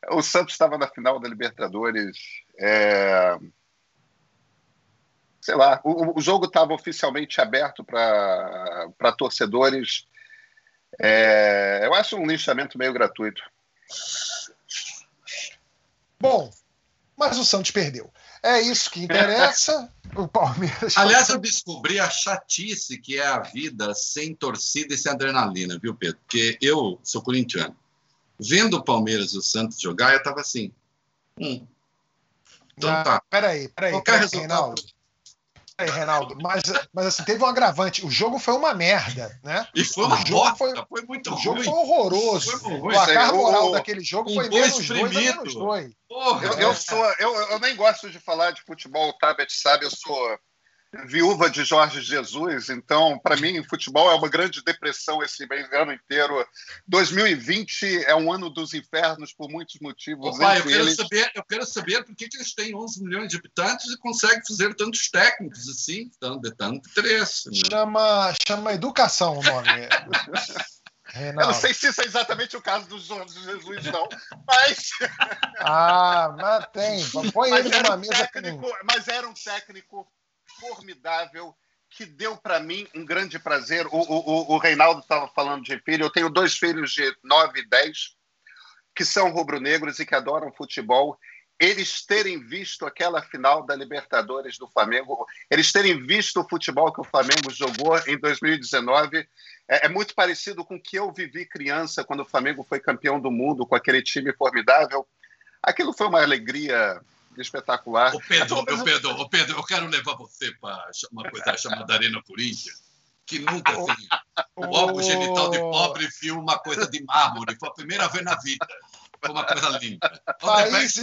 O Santos estava na final da Libertadores. É, sei lá, o, o jogo estava oficialmente aberto para torcedores. É, eu acho um linchamento meio gratuito. Bom, mas o Santos perdeu. É isso que interessa. o Palmeiras. Aliás, eu descobri a chatice que é a vida sem torcida e sem adrenalina, viu, Pedro? Porque eu sou corintiano. Vendo o Palmeiras e o Santos jogar, eu estava assim. Hum. Então ah, tá. Peraí, peraí. Qualquer peraí, resultado. Reinaldo aí, Reinaldo, mas, mas assim, teve um agravante. O jogo foi uma merda, né? E foi uma bosta, foi, foi, muito O jogo ruim. foi horroroso. Foi ruim, o placar moral o, daquele jogo foi menos dois a menos dois. Porra, eu, eu, sou, eu, eu nem gosto de falar de futebol, o Tabet sabe, eu sou viúva de Jorge Jesus, então, para mim, futebol é uma grande depressão esse ano inteiro. 2020 é um ano dos infernos por muitos motivos. Opa, eu, quero eles... saber, eu quero saber por que, que eles têm 11 milhões de habitantes e conseguem fazer tantos técnicos assim, de tanto interesse. Né? Chama, chama educação o nome. Renato. Eu não sei se isso é exatamente o caso do Jorge Jesus, não, mas. Ah, mas tem. Põe mas ele numa um mesa. Técnico, mas era um técnico formidável que deu para mim um grande prazer. O, o, o Reinaldo estava falando de filho. Eu tenho dois filhos de 9 e 10 que são rubro-negros e que adoram futebol. Eles terem visto aquela final da Libertadores do Flamengo, eles terem visto o futebol que o Flamengo jogou em 2019, é, é muito parecido com o que eu vivi criança quando o Flamengo foi campeão do mundo com aquele time formidável. Aquilo foi uma alegria espetacular. Ô Pedro, ô Pedro, ô Pedro, eu quero levar você para uma coisa chamada Arena Corinthians, que nunca assim, o órgão genital de pobre viu uma coisa de mármore. Foi a primeira vez na vida. Foi uma coisa linda. Thaís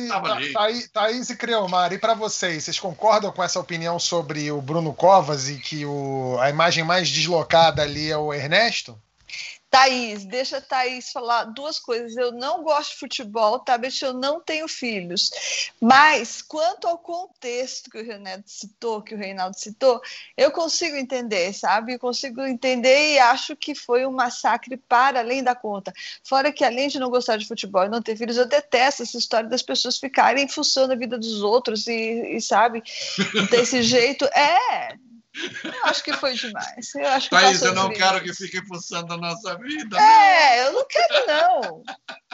Thaís, Thaís e Creomar, e para vocês, vocês concordam com essa opinião sobre o Bruno Covas e que o, a imagem mais deslocada ali é o Ernesto? Thaís, deixa a Thaís falar duas coisas. Eu não gosto de futebol, tá? Bicho, eu não tenho filhos. Mas, quanto ao contexto que o Renato citou, que o Reinaldo citou, eu consigo entender, sabe? Eu consigo entender e acho que foi um massacre para além da conta. Fora que, além de não gostar de futebol e não ter filhos, eu detesto essa história das pessoas ficarem em função da vida dos outros e, e sabe, desse jeito. É, eu acho que foi demais. Eu acho que Thaís, eu não quero que fique pulsando a nossa vida. É, eu não quero, não.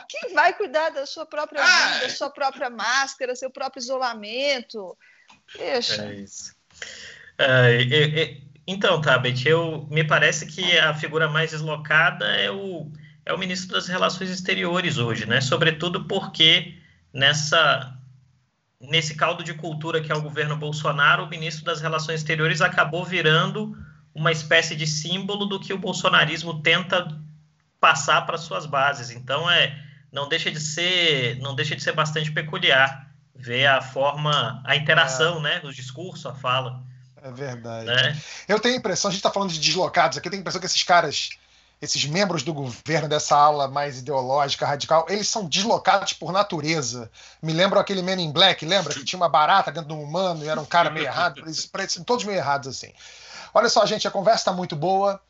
Quem vai cuidar da sua própria vida, da sua própria máscara, seu próprio isolamento? Deixa. É isso. É, é, é, então, Tabet, eu, me parece que a figura mais deslocada é o, é o ministro das Relações Exteriores hoje, né? Sobretudo porque nessa nesse caldo de cultura que é o governo Bolsonaro, o ministro das Relações Exteriores acabou virando uma espécie de símbolo do que o bolsonarismo tenta passar para suas bases. Então é não deixa de ser não deixa de ser bastante peculiar ver a forma, a interação, é. né, os discursos, a fala. É verdade. Né? Eu tenho a impressão, a gente está falando de deslocados aqui, eu tenho a impressão que esses caras esses membros do governo dessa ala mais ideológica, radical, eles são deslocados por natureza. Me lembram aquele Men in Black, lembra? Que tinha uma barata dentro do humano e era um cara meio errado. Eles todos meio errados assim. Olha só, gente, a conversa está muito boa,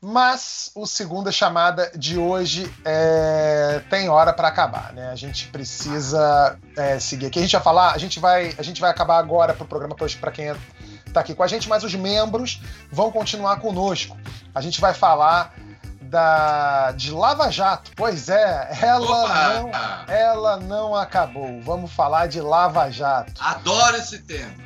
mas o segunda chamada de hoje é... tem hora para acabar, né? A gente precisa é, seguir aqui. A gente vai falar, a gente vai, a gente vai acabar agora pro programa para quem está aqui com a gente, mas os membros vão continuar conosco. A gente vai falar da de Lava Jato. Pois é, ela não, ela não acabou. Vamos falar de Lava Jato. Adoro esse tema.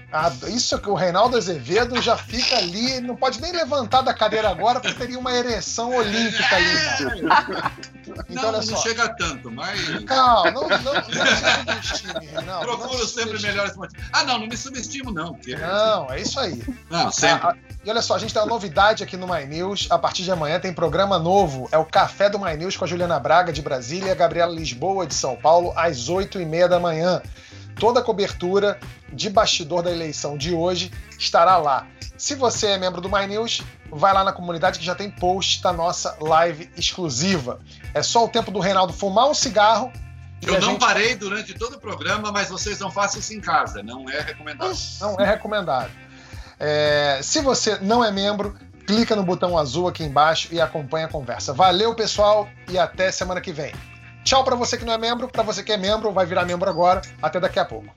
Isso que o Reinaldo Azevedo já fica ali, não pode nem levantar da cadeira agora, porque teria uma ereção olímpica ali. Então, não, não chega tanto, mas. Calma, não, não, não subestime, Reinaldo. Procuro sempre melhores motivos. Ah, não, não me subestimo, não. Porque... Não, é isso aí. Não, sempre. Ah, e olha só, a gente tem uma novidade aqui no My News. A partir de amanhã tem programa novo. É o Café do My News com a Juliana Braga, de Brasília, e a Gabriela Lisboa, de São Paulo, às 8 e meia da manhã. Toda a cobertura de bastidor da eleição de hoje estará lá. Se você é membro do My News, vai lá na comunidade que já tem post da nossa live exclusiva. É só o tempo do Reinaldo fumar um cigarro. Eu não gente... parei durante todo o programa, mas vocês não façam isso em casa, não é recomendado. Não é recomendado. É... se você não é membro, clica no botão azul aqui embaixo e acompanha a conversa. Valeu, pessoal, e até semana que vem. Tchau para você que não é membro, para você que é membro, vai virar membro agora. Até daqui a pouco.